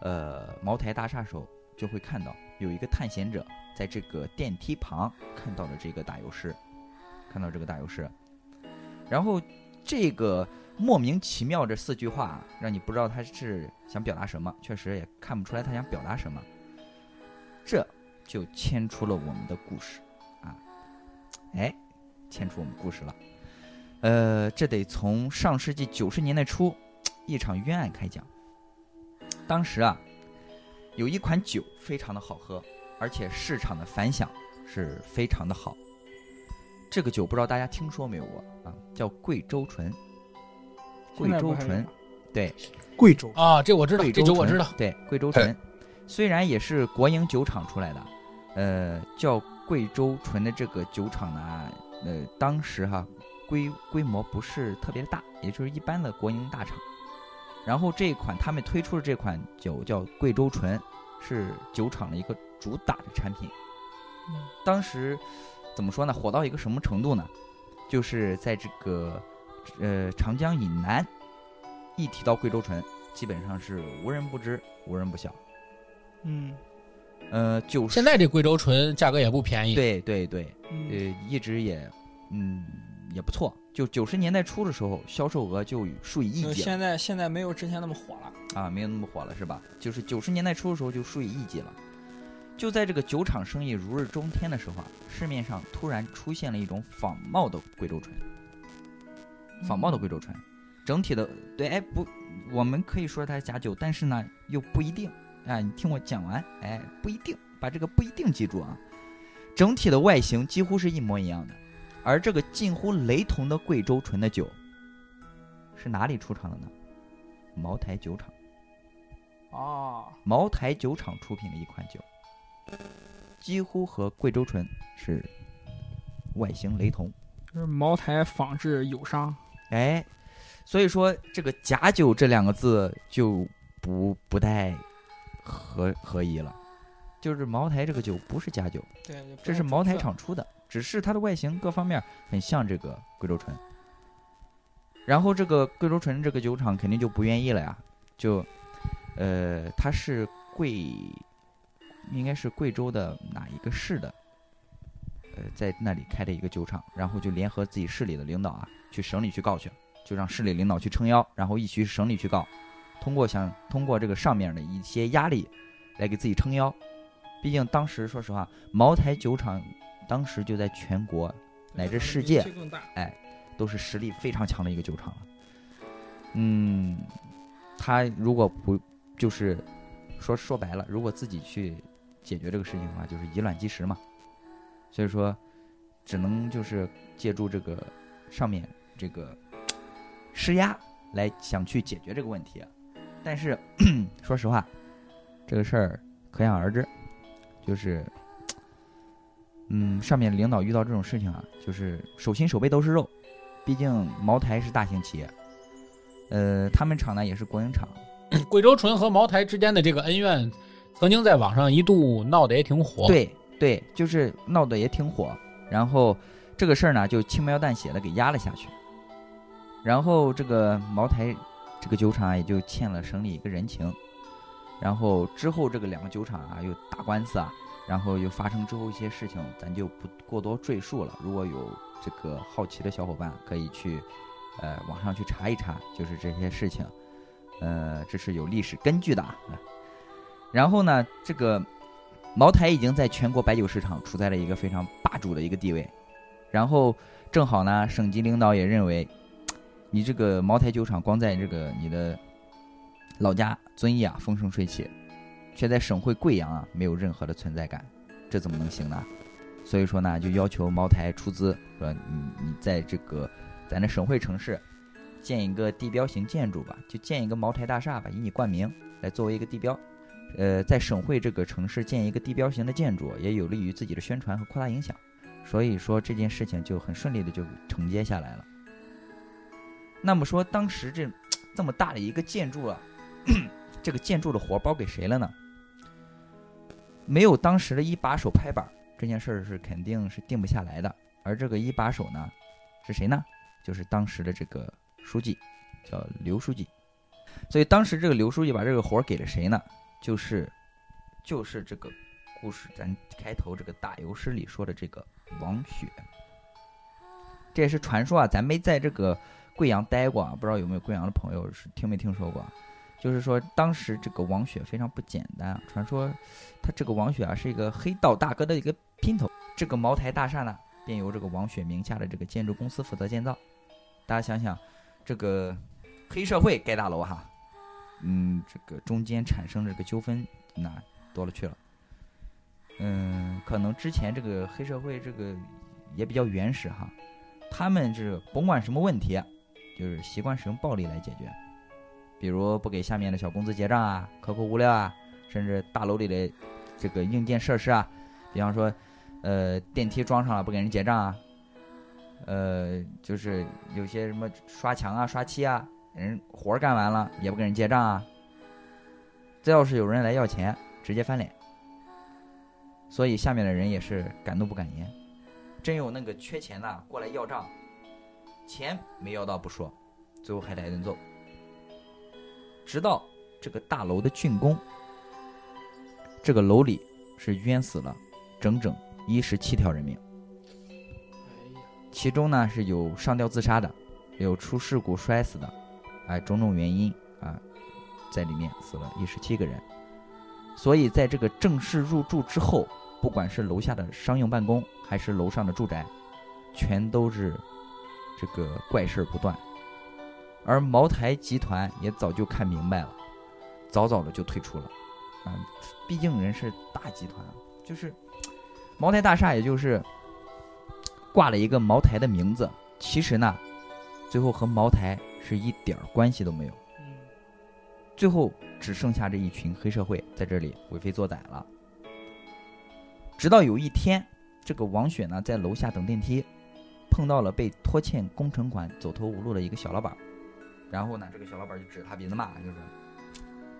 呃茅台大厦时候，就会看到有一个探险者在这个电梯旁看到了这个打油诗，看到这个打油诗，然后这个莫名其妙这四句话，让你不知道他是想表达什么，确实也看不出来他想表达什么，这就牵出了我们的故事，哎，牵出我们故事了。呃，这得从上世纪九十年代初一场冤案开讲。当时啊，有一款酒非常的好喝，而且市场的反响是非常的好。这个酒不知道大家听说没有过啊？叫贵州醇。贵州醇，对，贵州啊，这我知道，贵州醇这酒我知道。对，贵州醇，虽然也是国营酒厂出来的，呃，叫贵州醇的这个酒厂呢，呃，当时哈规规模不是特别大，也就是一般的国营大厂。然后这一款他们推出的这款酒叫贵州醇，是酒厂的一个主打的产品。当时怎么说呢？火到一个什么程度呢？就是在这个呃长江以南，一提到贵州醇，基本上是无人不知，无人不晓。嗯呃，九十现在这贵州醇价格也不便宜，对对对，嗯，呃，一直也嗯也不错。就九十年代初的时候，销售额就数以亿计现在现在没有之前那么火了。啊，没有那么火了是吧？就是九十年代初的时候就数以亿计了。就在这个酒厂生意如日中天的时候啊，市面上突然出现了一种仿冒的贵州醇，仿冒的贵州醇，整体的对哎不，我们可以说它是假酒，但是呢又不一定啊。你听我讲完，哎不一定，把这个不一定记住啊。整体的外形几乎是一模一样的，而这个近乎雷同的贵州醇的酒是哪里出厂的呢？茅台酒厂。哦，茅台酒厂出品的一款酒，几乎和贵州醇是外形雷同。就是茅台仿制友商。哎，所以说这个假酒这两个字就不不太合合一了。就是茅台这个酒不是假酒，对，这是茅台厂出的，只是它的外形各方面很像这个贵州醇。然后这个贵州醇这个酒厂肯定就不愿意了呀，就，呃，它是贵，应该是贵州的哪一个市的，呃，在那里开的一个酒厂，然后就联合自己市里的领导啊，去省里去告去，就让市里领导去撑腰，然后一起去省里去告，通过想通过这个上面的一些压力，来给自己撑腰。毕竟当时说实话，茅台酒厂当时就在全国乃至世界哎。都是实力非常强的一个酒厂了。嗯，他如果不就是说说白了，如果自己去解决这个事情的话，就是以卵击石嘛。所以说，只能就是借助这个上面这个施压来想去解决这个问题。但是 说实话，这个事儿可想而知，就是嗯，上面领导遇到这种事情啊，就是手心手背都是肉。毕竟茅台是大型企业，呃，他们厂呢也是国营厂，贵州纯和茅台之间的这个恩怨，曾经在网上一度闹得也挺火。，对对，就是闹得也挺火。然后这个事儿呢，就轻描淡写的给压了下去。然后这个茅台这个酒厂也就欠了省里一个人情。然后之后这个两个酒厂啊又打官司啊，然后又发生之后一些事情，咱就不过多赘述了。如果有这个好奇的小伙伴，可以去呃网上去查一查，就是这些事情，呃，这是有历史根据的啊。然后呢，这个茅台已经在全国白酒市场处在了一个非常霸主的一个地位，然后正好呢，省级领导也认为，你这个茅台酒厂光在这个你的老家遵义啊风生水起，却在省会贵阳啊没有任何的存在感，这怎么能行呢？所以说呢，就要求茅台出资，说你你在这个咱的省会城市建一个地标型建筑吧，就建一个茅台大厦吧，以你冠名来作为一个地标。呃，在省会这个城市建一个地标型的建筑，也有利于自己的宣传和扩大影响。所以说这件事情就很顺利的就承接下来了。那么说，当时这这么大的一个建筑啊，这个建筑的活包给谁了呢？没有当时的一把手拍板，这件事儿是肯定是定不下来的。而这个一把手呢，是谁呢？就是当时的这个书记，叫刘书记。所以当时这个刘书记把这个活给了谁呢？就是，就是这个故事咱开头这个打油诗里说的这个王雪。这也是传说啊，咱没在这个贵阳待过啊，不知道有没有贵阳的朋友是听没听说过？就是说当时这个王雪非常不简单，传说他这个王雪啊是一个黑道大哥的一个姘头。这个茅台大厦呢，便由这个王雪名下的这个建筑公司负责建造。大家想想，这个黑社会盖大楼哈，嗯，这个中间产生的这个纠纷那多了去了。嗯，可能之前这个黑社会这个也比较原始哈，他们这甭管什么问题，就是习惯使用暴力来解决，比如不给下面的小公子结账啊，克扣物料啊，甚至大楼里的这个硬件设施啊，比方说，呃，电梯装上了不给人结账啊，呃，就是有些什么刷墙啊、刷漆啊，人活干完了也不给人结账啊。这要是有人来要钱，直接翻脸。所以下面的人也是敢怒不敢言，真有那个缺钱的过来要账，钱没要到不说，最后还挨顿揍。直到这个大楼的竣工，这个楼里是冤死了整整一十七条人命。其中呢是有上吊自杀的，有出事故摔死的，哎，种种原因啊，在里面死了一十七个人。所以在这个正式入住之后，不管是楼下的商用办公，还是楼上的住宅，全都是这个怪事儿不断。而茅台集团也早就看明白了，早早的就退出了。啊，毕竟人是大集团，就是茅台大厦，也就是挂了一个茅台的名字，其实呢，最后和茅台是一点儿关系都没有。嗯最后只剩下这一群黑社会在这里为非作歹了。直到有一天，这个王雪呢在楼下等电梯，碰到了被拖欠工程款、走投无路的一个小老板，然后呢，这个小老板就指着他鼻子骂，就是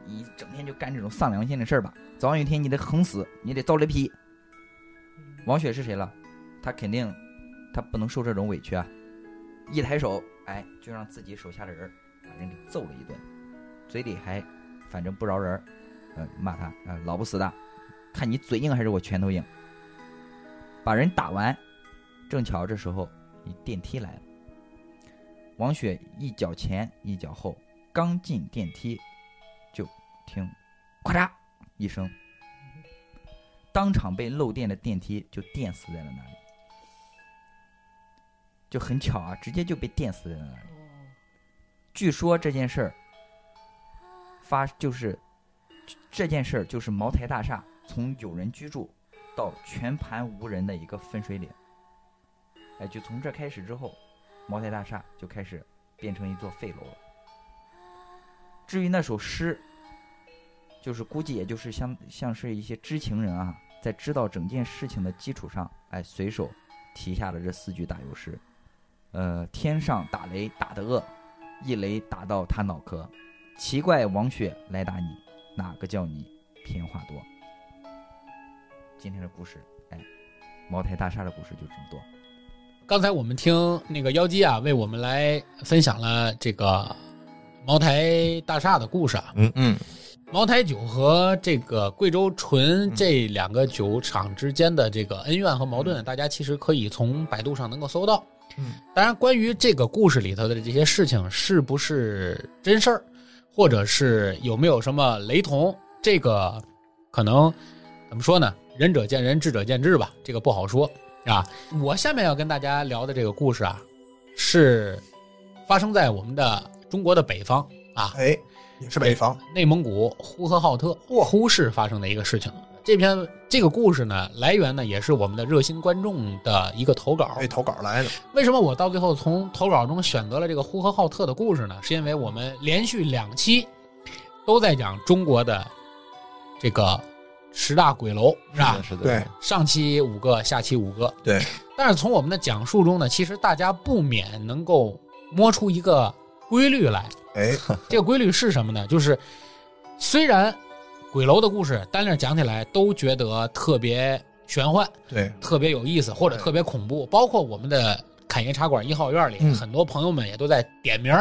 你整天就干这种丧良心的事儿吧，早晚有一天你得横死，你得遭雷劈。王雪是谁了？他肯定他不能受这种委屈啊！一抬手，哎，就让自己手下的人把人给揍了一顿。嘴里还反正不饶人儿，呃，骂他啊、呃老不死的，看你嘴硬还是我拳头硬。把人打完，正巧这时候一电梯来了，王雪一脚前一脚后，刚进电梯，就听咔嚓一声，当场被漏电的电梯就电死在了那里，就很巧啊，直接就被电死在了那里。据说这件事儿发就是这件事儿就是茅台大厦从有人居住到全盘无人的一个分水岭。哎，就从这开始之后，茅台大厦就开始变成一座废楼了。至于那首诗，就是估计也就是像像是一些知情人啊，在知道整件事情的基础上，哎，随手提下了这四句打油诗。呃，天上打雷打得恶，一雷打到他脑壳。奇怪，王雪来打你，哪个叫你偏话多？今天的故事，哎，茅台大厦的故事就这么多。刚才我们听那个妖姬啊，为我们来分享了这个茅台大厦的故事啊。嗯嗯，茅台酒和这个贵州纯这两个酒厂之间的这个恩怨和矛盾，大家其实可以从百度上能够搜到。嗯，当然，关于这个故事里头的这些事情是不是真事儿，或者是有没有什么雷同，这个可能怎么说呢？仁者见仁，智者见智吧，这个不好说啊。我下面要跟大家聊的这个故事啊，是发生在我们的中国的北方啊，哎，也是北方，内蒙古呼和浩特呼市发生的一个事情。这篇这个故事呢，来源呢也是我们的热心观众的一个投稿。哎，投稿来的，为什么我到最后从投稿中选择了这个呼和浩特的故事呢？是因为我们连续两期都在讲中国的这个十大鬼楼，是吧？是的，对，上期五个，下期五个。对。但是从我们的讲述中呢，其实大家不免能够摸出一个规律来。哎，这个规律是什么呢？就是虽然鬼楼的故事单链讲起来都觉得特别玄幻、对，特别有意思，或者特别恐怖，包括我们的侃爷茶馆一号院里，嗯很多朋友们也都在点名，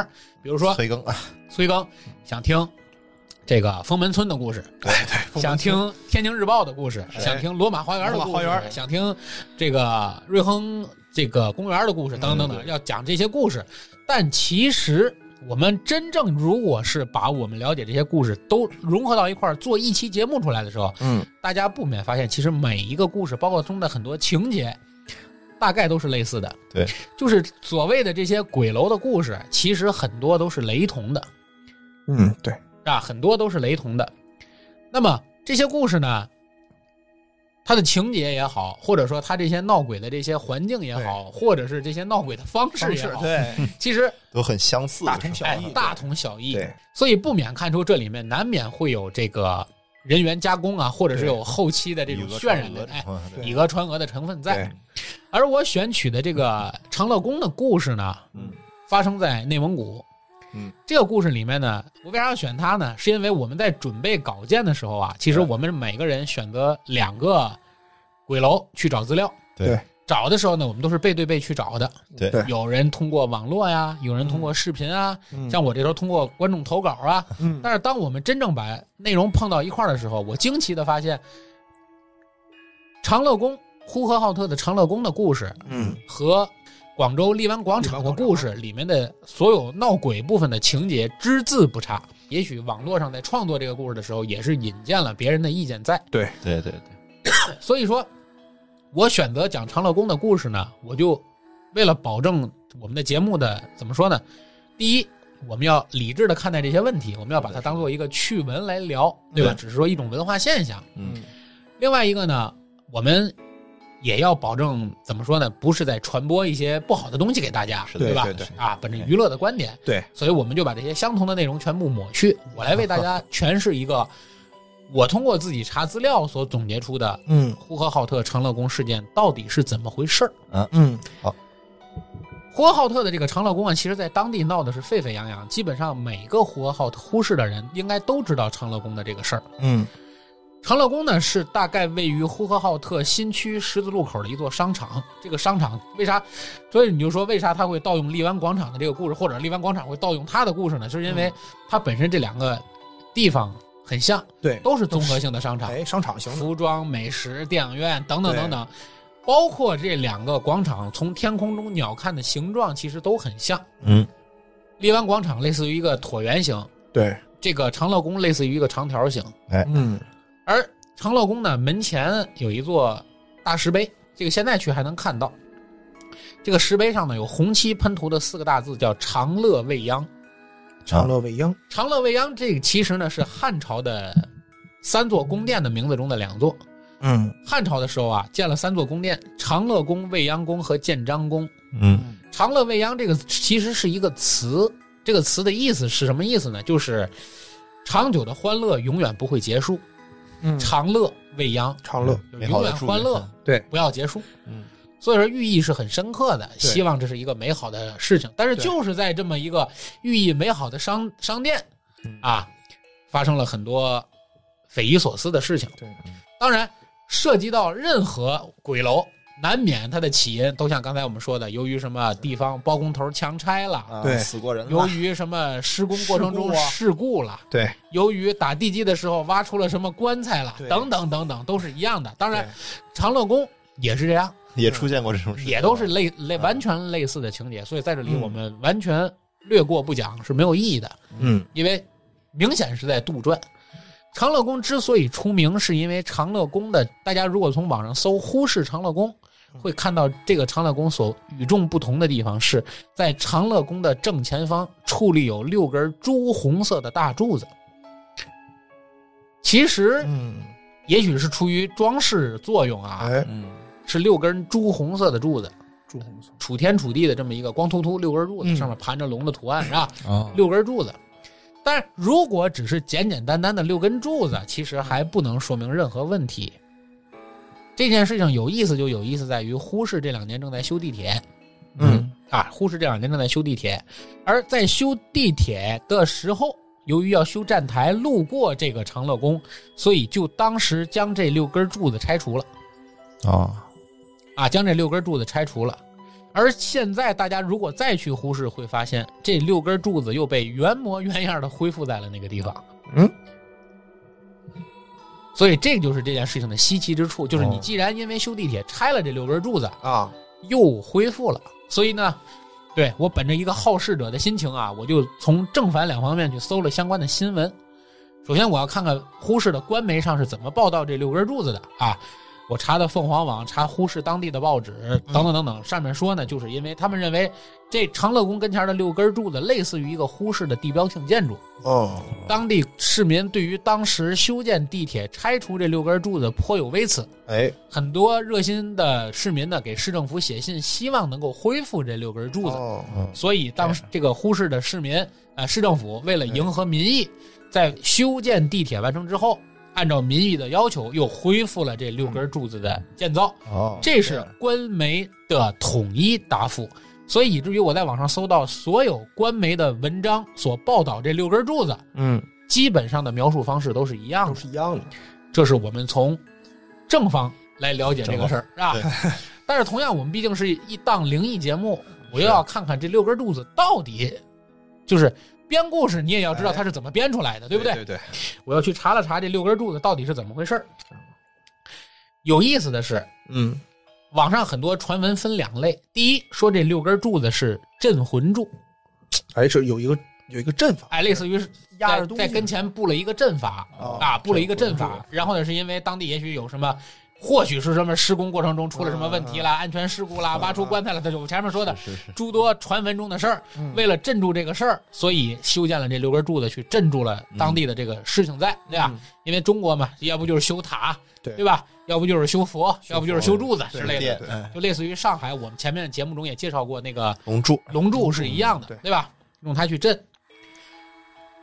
比如说崔更啊，崔更想听这个封门村的故事，对对，想听天津日报的故事，哎。想听罗马花园的故事，想听这个瑞亨这个公园的故事，等等等等，要讲这些故事。但其实我们真正如果是把我们了解这些故事都融合到一块儿做一期节目出来的时候，嗯，大家不免发现，其实每一个故事，包括中的很多情节。大概都是类似的，对，就是所谓的这些鬼楼的故事，其实很多都是雷同的，嗯，对，啊，很多都是雷同的。那么这些故事呢，它的情节也好，或者说它这些闹鬼的这些环境也好，或者是这些闹鬼的方式也好，对，其实都很相似，大同小哎异，大同小异。所以不免看出这里面难免会有这个人员加工啊，或者是有后期的这种渲染的哎以讹传讹的成分在。而我选取的这个长乐宫的故事呢，嗯发生在内蒙古。嗯，这个故事里面呢，我为啥要选它呢？是因为我们在准备稿件的时候啊，其实我们每个人选择两个鬼楼去找资料。对找的时候呢，我们都是背对背去找的。对对有人通过网络呀，有人通过视频啊，嗯像我这时候通过观众投稿啊。嗯，但是当我们真正把内容碰到一块儿的时候，我惊奇的发现，长乐宫呼和浩特的长乐宫的故事嗯，和广州荔湾广场的故事里面的所有闹鬼部分的情节只字不差。也许网络上在创作这个故事的时候，也是引荐了别人的意见在。对对对对，所以说，我选择讲长乐宫的故事呢，我就为了保证我们的节目的怎么说呢？第一，我们要理智的看待这些问题，我们要把它当做一个趣闻来聊，对吧？对只是说一种文化现象。嗯另外一个呢，我们也要保证怎么说呢？不是在传播一些不好的东西给大家，是对吧？对对啊，本着娱乐的观点，对，所以我们就把这些相同的内容全部抹去，我来为大家 诠释一个我通过自己查资料所总结出的嗯呼和浩特长乐宫事件到底是怎么回事儿。嗯，好呼和浩特的这个长乐宫啊，其实在当地闹的是沸沸扬扬，基本上每个呼和浩特呼市的人应该都知道长乐宫的这个事儿。嗯长乐宫呢是大概位于呼和浩特新区十字路口的一座商场。这个商场为啥？所以你就说为啥他会盗用荔湾广场的这个故事，或者荔湾广场会盗用他的故事呢？是因为它本身这两个地方很像，对，都是综合性的商场，哎，商场型的，服装、美食、电影院等等等等，包括这两个广场从天空中鸟瞰的形状其实都很像。嗯荔湾广场类似于一个椭圆形，对，这个长乐宫类似于一个长条形。哎嗯而长乐宫呢，门前有一座大石碑，这个现在去还能看到。这个石碑上呢有红漆喷涂的四个大字，叫“长乐未央”。长乐未央，长乐未央这个其实呢是汉朝的三座宫殿的名字中的两座。嗯汉朝的时候啊，建了三座宫殿：长乐宫、未央宫和建章宫。嗯长乐未央这个其实是一个词，这个词的意思是什么意思呢？就是长久的欢乐永远不会结束，嗯，长乐未央，长乐，永美好的祝愿远欢乐，对，不要结束。嗯，所以说寓意是很深刻的，希望这是一个美好的事情。但是就是在这么一个寓意美好的商商店嗯。啊，发生了很多匪夷所思的事情。对，当然涉及到任何鬼楼，难免它的起因都像刚才我们说的，由于什么地方包工头强拆了，啊对。死过人了，由于什么施工过程中事故了，对，由于打地基的时候挖出了什么棺材了，等等等等，都是一样的。当然，长乐宫也是这样。也出现过这种事，也都是类类完全类似的情节，所以在这里嗯。我们完全略过不讲是没有意义的，嗯。因为明显是在杜撰。长乐宫之所以出名，是因为长乐宫的大家如果从网上搜“忽视长乐宫”，会看到这个长乐宫所与众不同的地方是在长乐宫的正前方矗立有六根朱红色的大柱子。其实嗯，也许是出于装饰作用啊，是六根朱红色的柱子。朱红色，楚天楚地的这么一个光秃秃六根柱子，嗯上面盘着龙的图案，是吧？啊，六根柱子。但如果只是简简单单的六根柱子，其实还不能说明任何问题。这件事情有意思就有意思在于，呼市这两年正在修地铁嗯啊，呼市这两年正在修地铁，而在修地铁的时候，由于要修站台，路过这个长乐宫，所以就当时将这六根柱子拆除了。啊，啊，将这六根柱子拆除了。而现在大家如果再去呼市，会发现这六根柱子又被原模原样的恢复在了那个地方。嗯，所以这就是这件事情的稀奇之处，就是你哦既然因为修地铁拆了这六根柱子，啊，又恢复了，所以呢，对我本着一个好事者的心情啊，我就从正反两方面去搜了相关的新闻。首先，我要看看呼市的官媒上是怎么报道这六根柱子的啊。我查的凤凰网，查呼市当地的报纸，等等等等，上面说呢，就是因为他们认为这长乐宫跟前的六根柱子类似于一个呼市的地标性建筑，哦，当地市民对于当时修建地铁拆除这六根柱子颇有微词，哎，很多热心的市民呢给市政府写信，希望能够恢复这六根柱子。哦，所以当时这个呼市的市民，呃，市政府为了迎合民意，在修建地铁完成之后，按照民意的要求，又恢复了这六根柱子的建造。哦，这是官媒的统一答复。所以以至于我在网上搜到所有官媒的文章所报道这六根柱子，嗯，基本上的描述方式都是一样的都。是一样的，这是我们从正方来了解这个事儿，是吧？但是同样，我们毕竟是一档灵异节目，我又要看看这六根柱子到底就是编故事，你也要知道它是怎么编出来的，对不对？对对，我要去查了查这六根柱子到底是怎么回事儿。有意思的是，嗯，网上很多传闻分两类，第一说这六根柱子是镇魂柱，哎，是有一个有一个阵法，哎，类似于是在压着东西。在跟前布了一个阵法哦啊，布了一个阵法。然后呢，是因为当地也许有什么，或许是什么施工过程中出了什么问题啦、安全事故啦、挖出棺材了，这就我前面说的诸多传闻中的事儿。嗯为了镇住这个事儿，所以修建了这六根柱子，去镇住了当地的这个事情在，对吧？嗯因为中国嘛，要不就是修塔，对对吧？要不就是修佛，要不就是修柱子之类的。就类似于上海，我们前面的节目中也介绍过那个龙柱，龙柱是一样的，对对吧？用它去镇。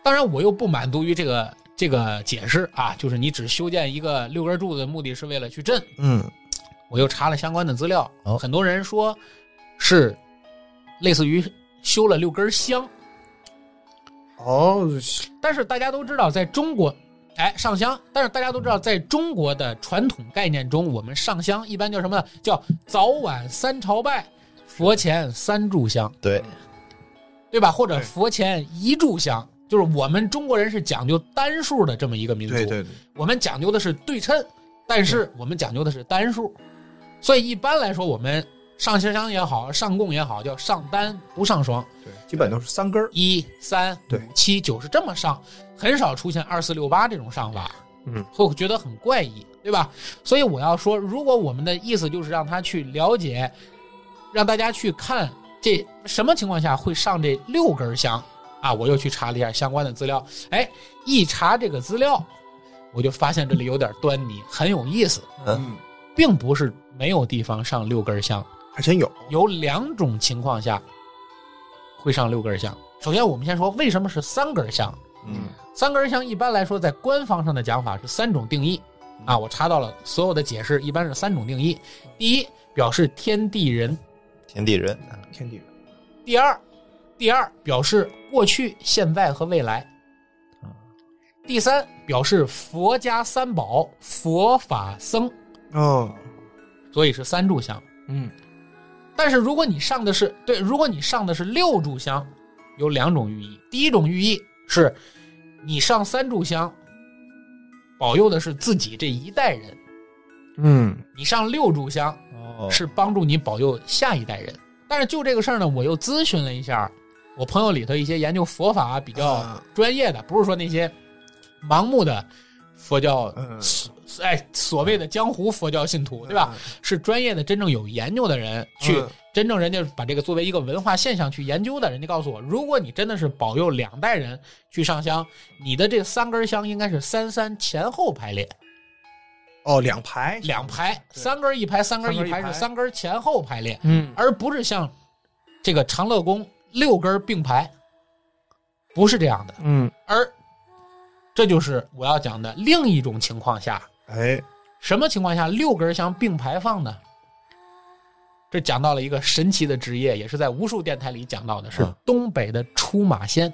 当然，我又不满足于这个这个解释啊，就是你只修建一个六根柱子，目的是为了去镇。嗯，我又查了相关的资料，哦很多人说是类似于修了六根香，哦，但是大家都知道，在中国，哎，上香。但是大家都知道，在中国的传统概念中，我们上香一般叫什么呢？叫早晚三朝拜，佛前三炷香。对，对吧？或者对佛前一炷香，就是我们中国人是讲究单数的这么一个民族，对对对，我们讲究的是对称，但是我们讲究的是单数，所以一般来说，我们上香也好，上供也好，叫上单不上双，对，基本都是三根儿，一三对七九是这么上，很少出现二四六八这种上法，嗯，会觉得很怪异，对吧？所以我要说，如果我们的意思就是让他去了解，让大家去看这什么情况下会上这六根香啊，我又去查了一下相关的资料，哎，一查这个资料，我就发现这里有点端倪，很有意思，嗯并不是没有地方上六根香，还真有。有两种情况下会上六根香。首先，我们先说为什么是三根香。嗯三根香一般来说在官方上的讲法是三种定义啊，我查到了所有的解释一般是三种定义。第一，表示天地人；天地人，天地人，第二，第二表示过去、现在和未来；第三，表示佛家三宝、佛法僧，哦，所以是三炷香。嗯，但是如果你上的是对，如果你上的是六炷香，有两种寓意。第一种寓意是，你上三炷香，保佑的是自己这一代人；嗯，你上六炷香哦是帮助你保佑下一代人。但是就这个事儿呢，我又咨询了一下我朋友里头一些研究佛法比较啊。专业的，不是说那些盲目的佛教，嗯。哎，所谓的江湖佛教信徒，对吧？？是专业的、真正有研究的人去嗯。真正人家把这个作为一个文化现象去研究的，人家告诉我，如果你真的是保佑两代人去上香，你的这三根香应该是三三前后排列，哦，两排，两排，三根一排，三根一排是三根前后排列，嗯，而不是像这个长乐宫六根并排，不是这样的。嗯，而这就是我要讲的另一种情况下，哎，什么情况下六根相并排放呢？这讲到了一个神奇的职业，也是在无数电台里讲到的，是嗯东北的出马仙。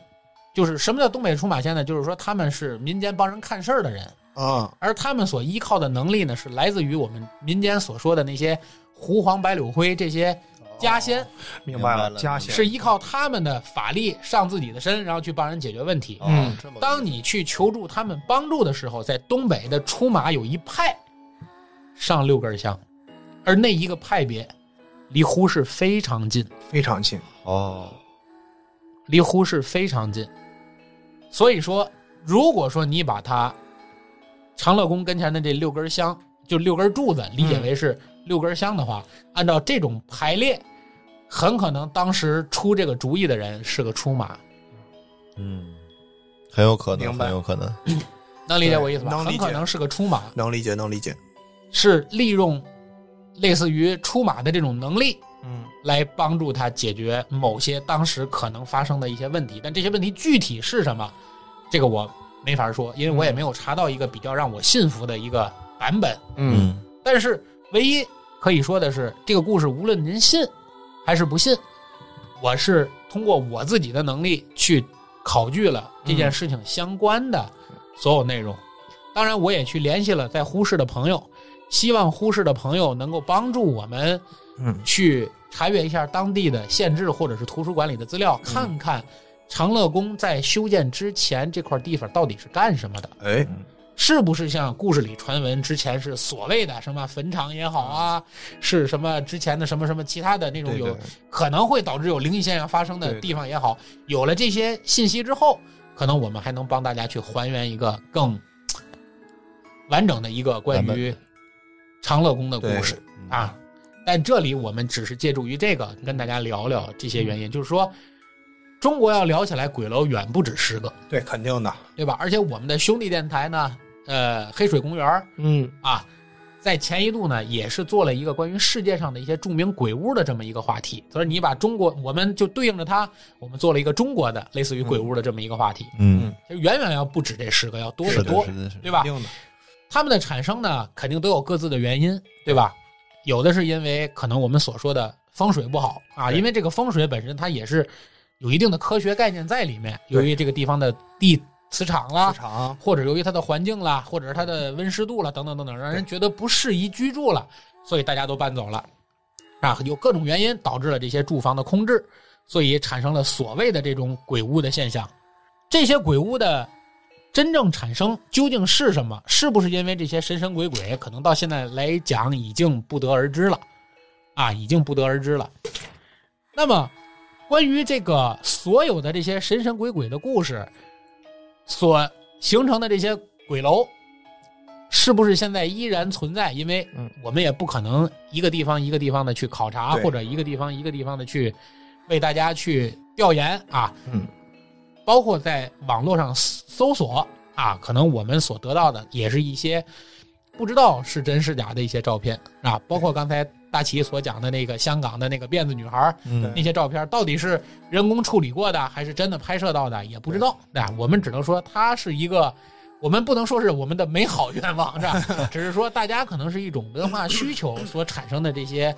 就是什么叫东北出马仙呢？就是说他们是民间帮人看事儿的人，啊，而他们所依靠的能力呢，是来自于我们民间所说的那些狐黄白柳灰这些家仙，明白了，家仙。是依靠他们的法力上自己的身，然后去帮人解决问题。嗯。当你去求助他们帮助的时候，在东北的出马有一派上六根香，而那一个派别离呼市非常近，非常近，哦，离呼市非常近。所以说，如果说你把它长乐宫跟前的这六根香，就六根柱子理解为是六根香的话，按照这种排列，很可能当时出这个主意的人是个出马，嗯，很有可能，很有可能，能理解我意思吧？能很可能是个出马。能理解，能理解，是利用类似于出马的这种能力嗯，来帮助他解决某些当时可能发生的一些问题，但这些问题具体是什么，这个我没法说，因为我也没有查到一个比较让我信服的一个版本。嗯，但是唯一可以说的是，这个故事无论您信还是不信，我是通过我自己的能力去考据了这件事情相关的所有内容。当然，我也去联系了在呼市的朋友，希望呼市的朋友能够帮助我们嗯，去查阅一下当地的县志或者是图书馆里的资料，看看长乐宫在修建之前这块地方到底是干什么的。哎，是不是像故事里传闻之前是所谓的什么坟场也好啊，是什么之前的什么什么其他的那种有可能会导致有灵异现象发生的地方也好，有了这些信息之后，可能我们还能帮大家去还原一个更完整的一个关于长乐宫的故事嗯。啊。但这里我们只是借助于这个跟大家聊聊这些原因，就是说，中国要聊起来鬼楼远不止十个，对，肯定的，对吧？而且我们的兄弟电台呢，呃，黑水公园儿嗯，啊，在前一度呢，也是做了一个关于世界上的一些著名鬼屋的这么一个话题。所以你把中国，我们就对应着它，我们做了一个中国的类似于鬼屋的这么一个话题，嗯，就远远要不止这十个，要多，得多对吧肯？定的，它们的产生呢，肯定都有各自的原因，对吧？有的是因为可能我们所说的风水不好啊，因为这个风水本身它也是有一定的科学概念在里面，由于这个地方的地磁场啦或者由于它的环境啦，或者是它的温湿度啦，等等等等，让人觉得不适宜居住了，所以大家都搬走了。啊，有各种原因导致了这些住房的空置，所以产生了所谓的这种鬼屋的现象。这些鬼屋的真正产生究竟是什么？是不是因为这些神神鬼鬼？可能到现在来讲已经不得而知了，啊，已经不得而知了。那么，关于这个所有的这些神神鬼鬼的故事，所形成的这些鬼楼，是不是现在依然存在？因为嗯我们也不可能一个地方一个地方的去考察，或者一个地方一个地方的去为大家去调研啊。嗯，包括在网络上搜索啊，可能我们所得到的也是一些不知道是真是假的一些照片啊，包括刚才大齐所讲的那个香港的那个辫子女孩儿嗯那些照片，到底是人工处理过的还是真的拍摄到的，也不知道。对吧？我们只能说它是一个。我们不能说是我们的美好愿望，是吧？只是说大家可能是一种文化需求所产生的这些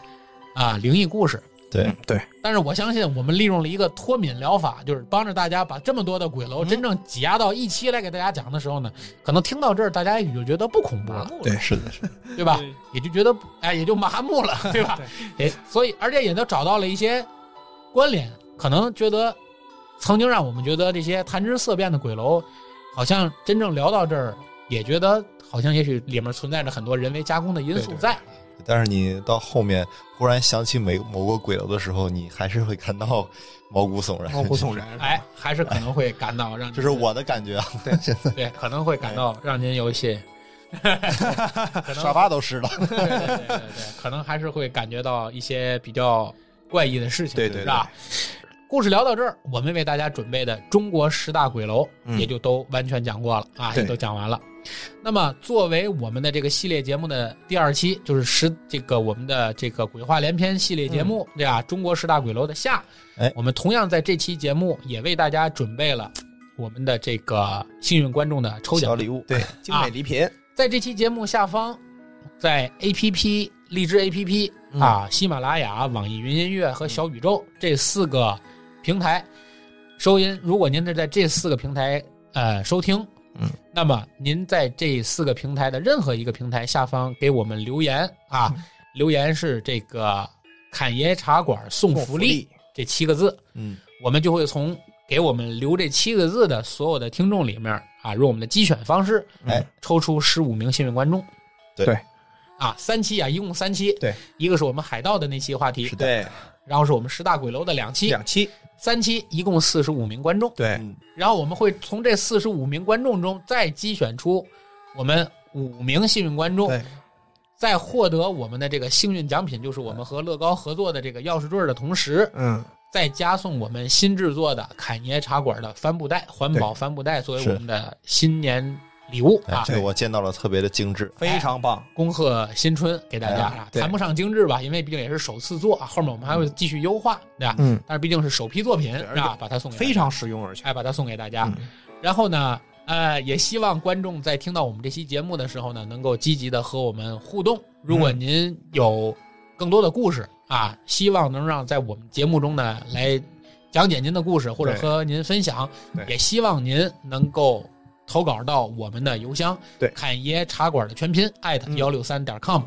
啊灵异故事。对。对，但是我相信我们利用了一个脱敏疗法，就是帮着大家把这么多的鬼楼真正挤压到一期来给大家讲的时候呢，可能听到这儿大家也就觉得不恐怖了，对是的，是的，对。吧？也就觉得哎，也就麻木了，对吧？哎，所以而且也都找到了一些关联，可能觉得曾经让我们觉得这些谈之色变的鬼楼，好像真正聊到这儿，也觉得好像也许里面存在着很多人为加工的因素对对。在。但是你到后面忽然想起某某个鬼楼的时候，你还是会感到毛骨悚然。毛骨悚然。哎，还是可能会感到让你这是我的感觉啊。对，现 在对，可能会感到让您有一些，可能沙发都湿了。对对对对对，可能还是会感觉到一些比较怪异的事情，对对是吧？故事聊到这儿，我们为大家准备的中国十大鬼楼嗯也就都完全讲过了、啊，也都讲完了。那么，作为我们的这个系列节目的第二期，就是十这个我们的这个鬼话连篇系列节目，对吧？中国十大鬼楼的下，哎。我们同样在这期节目也为大家准备了我们的这个幸运观众的抽奖。小礼物，对，精美礼品，在这期节目下方，在 A P P 荔枝 A P P 嗯。啊、喜马拉雅、网易云音乐和小宇宙这四个平台收音，如果您是在这四个平台呃收听，嗯，那么您在这四个平台的任何一个平台下方给我们留言啊，嗯。留言是这个“侃爷茶馆送送福利”这七个字，嗯，我们就会从给我们留这七个字的所有的听众里面啊，用我们的机选方式，哎，抽出十五名幸运观众。对。对。啊，三期啊，一共三期。对，一个是我们海盗的那期话题，对，然后是我们十大鬼楼的两期，两期，三期一共四十五名观众。对，嗯。然后我们会从这四十五名观众中再机选出我们五名幸运观众，在获得我们的这个幸运奖品，就是我们和乐高合作的这个钥匙坠儿的同时，嗯，再加送我们新制作的凯爷茶馆的帆布袋，环保帆布袋作为我们的新年礼物啊，，哎这我见到了特别的精致。非常棒，恭贺新春给大家哎啊，谈不上精致吧，因为毕竟也是首次做啊，后面我们还会继续优化，对吧？嗯，但是毕竟是首批作品，对而且是吧？把它送给非常实用，而且，哎，把它送给大家。嗯然后呢，呃，也希望观众在听到我们这期节目的时候呢，能够积极的和我们互动。如果您有更多的故事啊，希望能让在我们节目中呢来讲解您的故事，或者和您分享，也希望您能够投稿到我们的邮箱，对。侃爷茶馆的全拼艾特嗯。幺六三点 com，、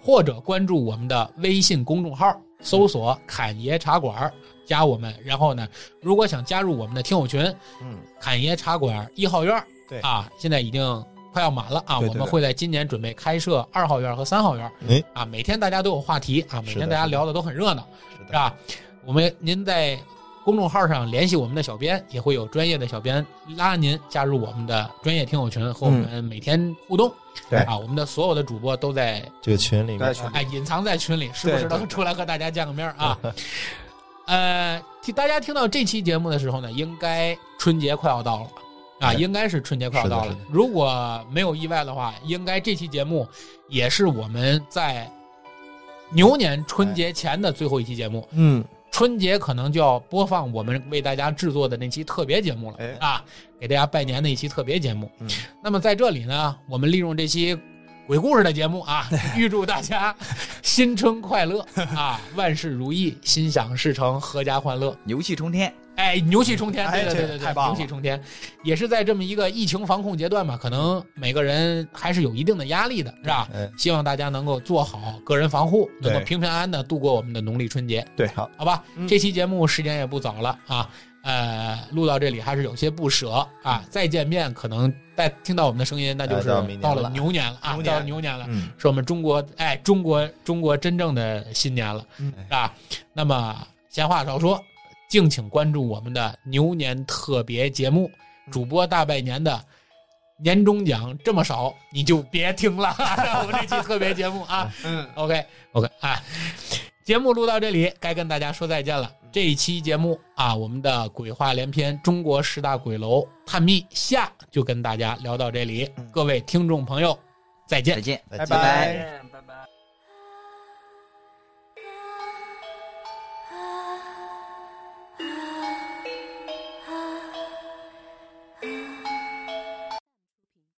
或者关注我们的微信公众号，搜索“侃爷茶馆”，加我们。然后呢，如果想加入我们的听友群，嗯，侃爷茶馆一号院，对。啊，现在已经快要满了啊，我们会在今年准备开设二号院和三号院，哎。啊，每天大家都有话题啊，每天大家聊的都很热闹，是是吧？我们您在公众号上联系我们的小编，也会有专业的小编拉您加入我们的专业听友群，和我们每天互动。对啊，我们的所有的主播都在这个群里面哎隐藏在群里，时不时对对的出来和大家见个面啊。呃，听大家听到这期节目的时候呢，应该春节快要到了。啊，应该是春节快要到了。如果没有意外的话，应该这期节目也是我们在牛年春节前的最后一期节目。嗯，春节可能就要播放我们为大家制作的那期特别节目了、哎啊，给大家拜年的一期特别节目。嗯那么在这里呢，我们利用这期鬼故事的节目啊，预祝大家新春快乐啊，万事如意，心想事成，阖家欢乐。牛气冲天，哎，牛气冲天！对对对对对，太棒了牛气冲天，也是在这么一个疫情防控阶段嘛，可能每个人还是有一定的压力的，是吧？哎，希望大家能够做好个人防护，能够平平安安的度过我们的农历春节。对，好，好吧，嗯这期节目时间也不早了啊，呃，录到这里还是有些不舍啊。再见面，可能再听到我们的声音，那就是哎到了了牛年了啊，到了牛年了，嗯，是我们中国哎中国中国真正的新年了，嗯是吧？那么闲话少说，敬请关注我们的牛年特别节目，主播大拜年的。年终奖这么少，你就别听了。我们这期特别节目啊，嗯，OK OK 啊，节目录到这里，该跟大家说再见了。这这一期节目啊，我们的鬼话连篇中国十大鬼楼探秘下就跟大家聊到这里，各位听众朋友，再见再。见。拜拜再见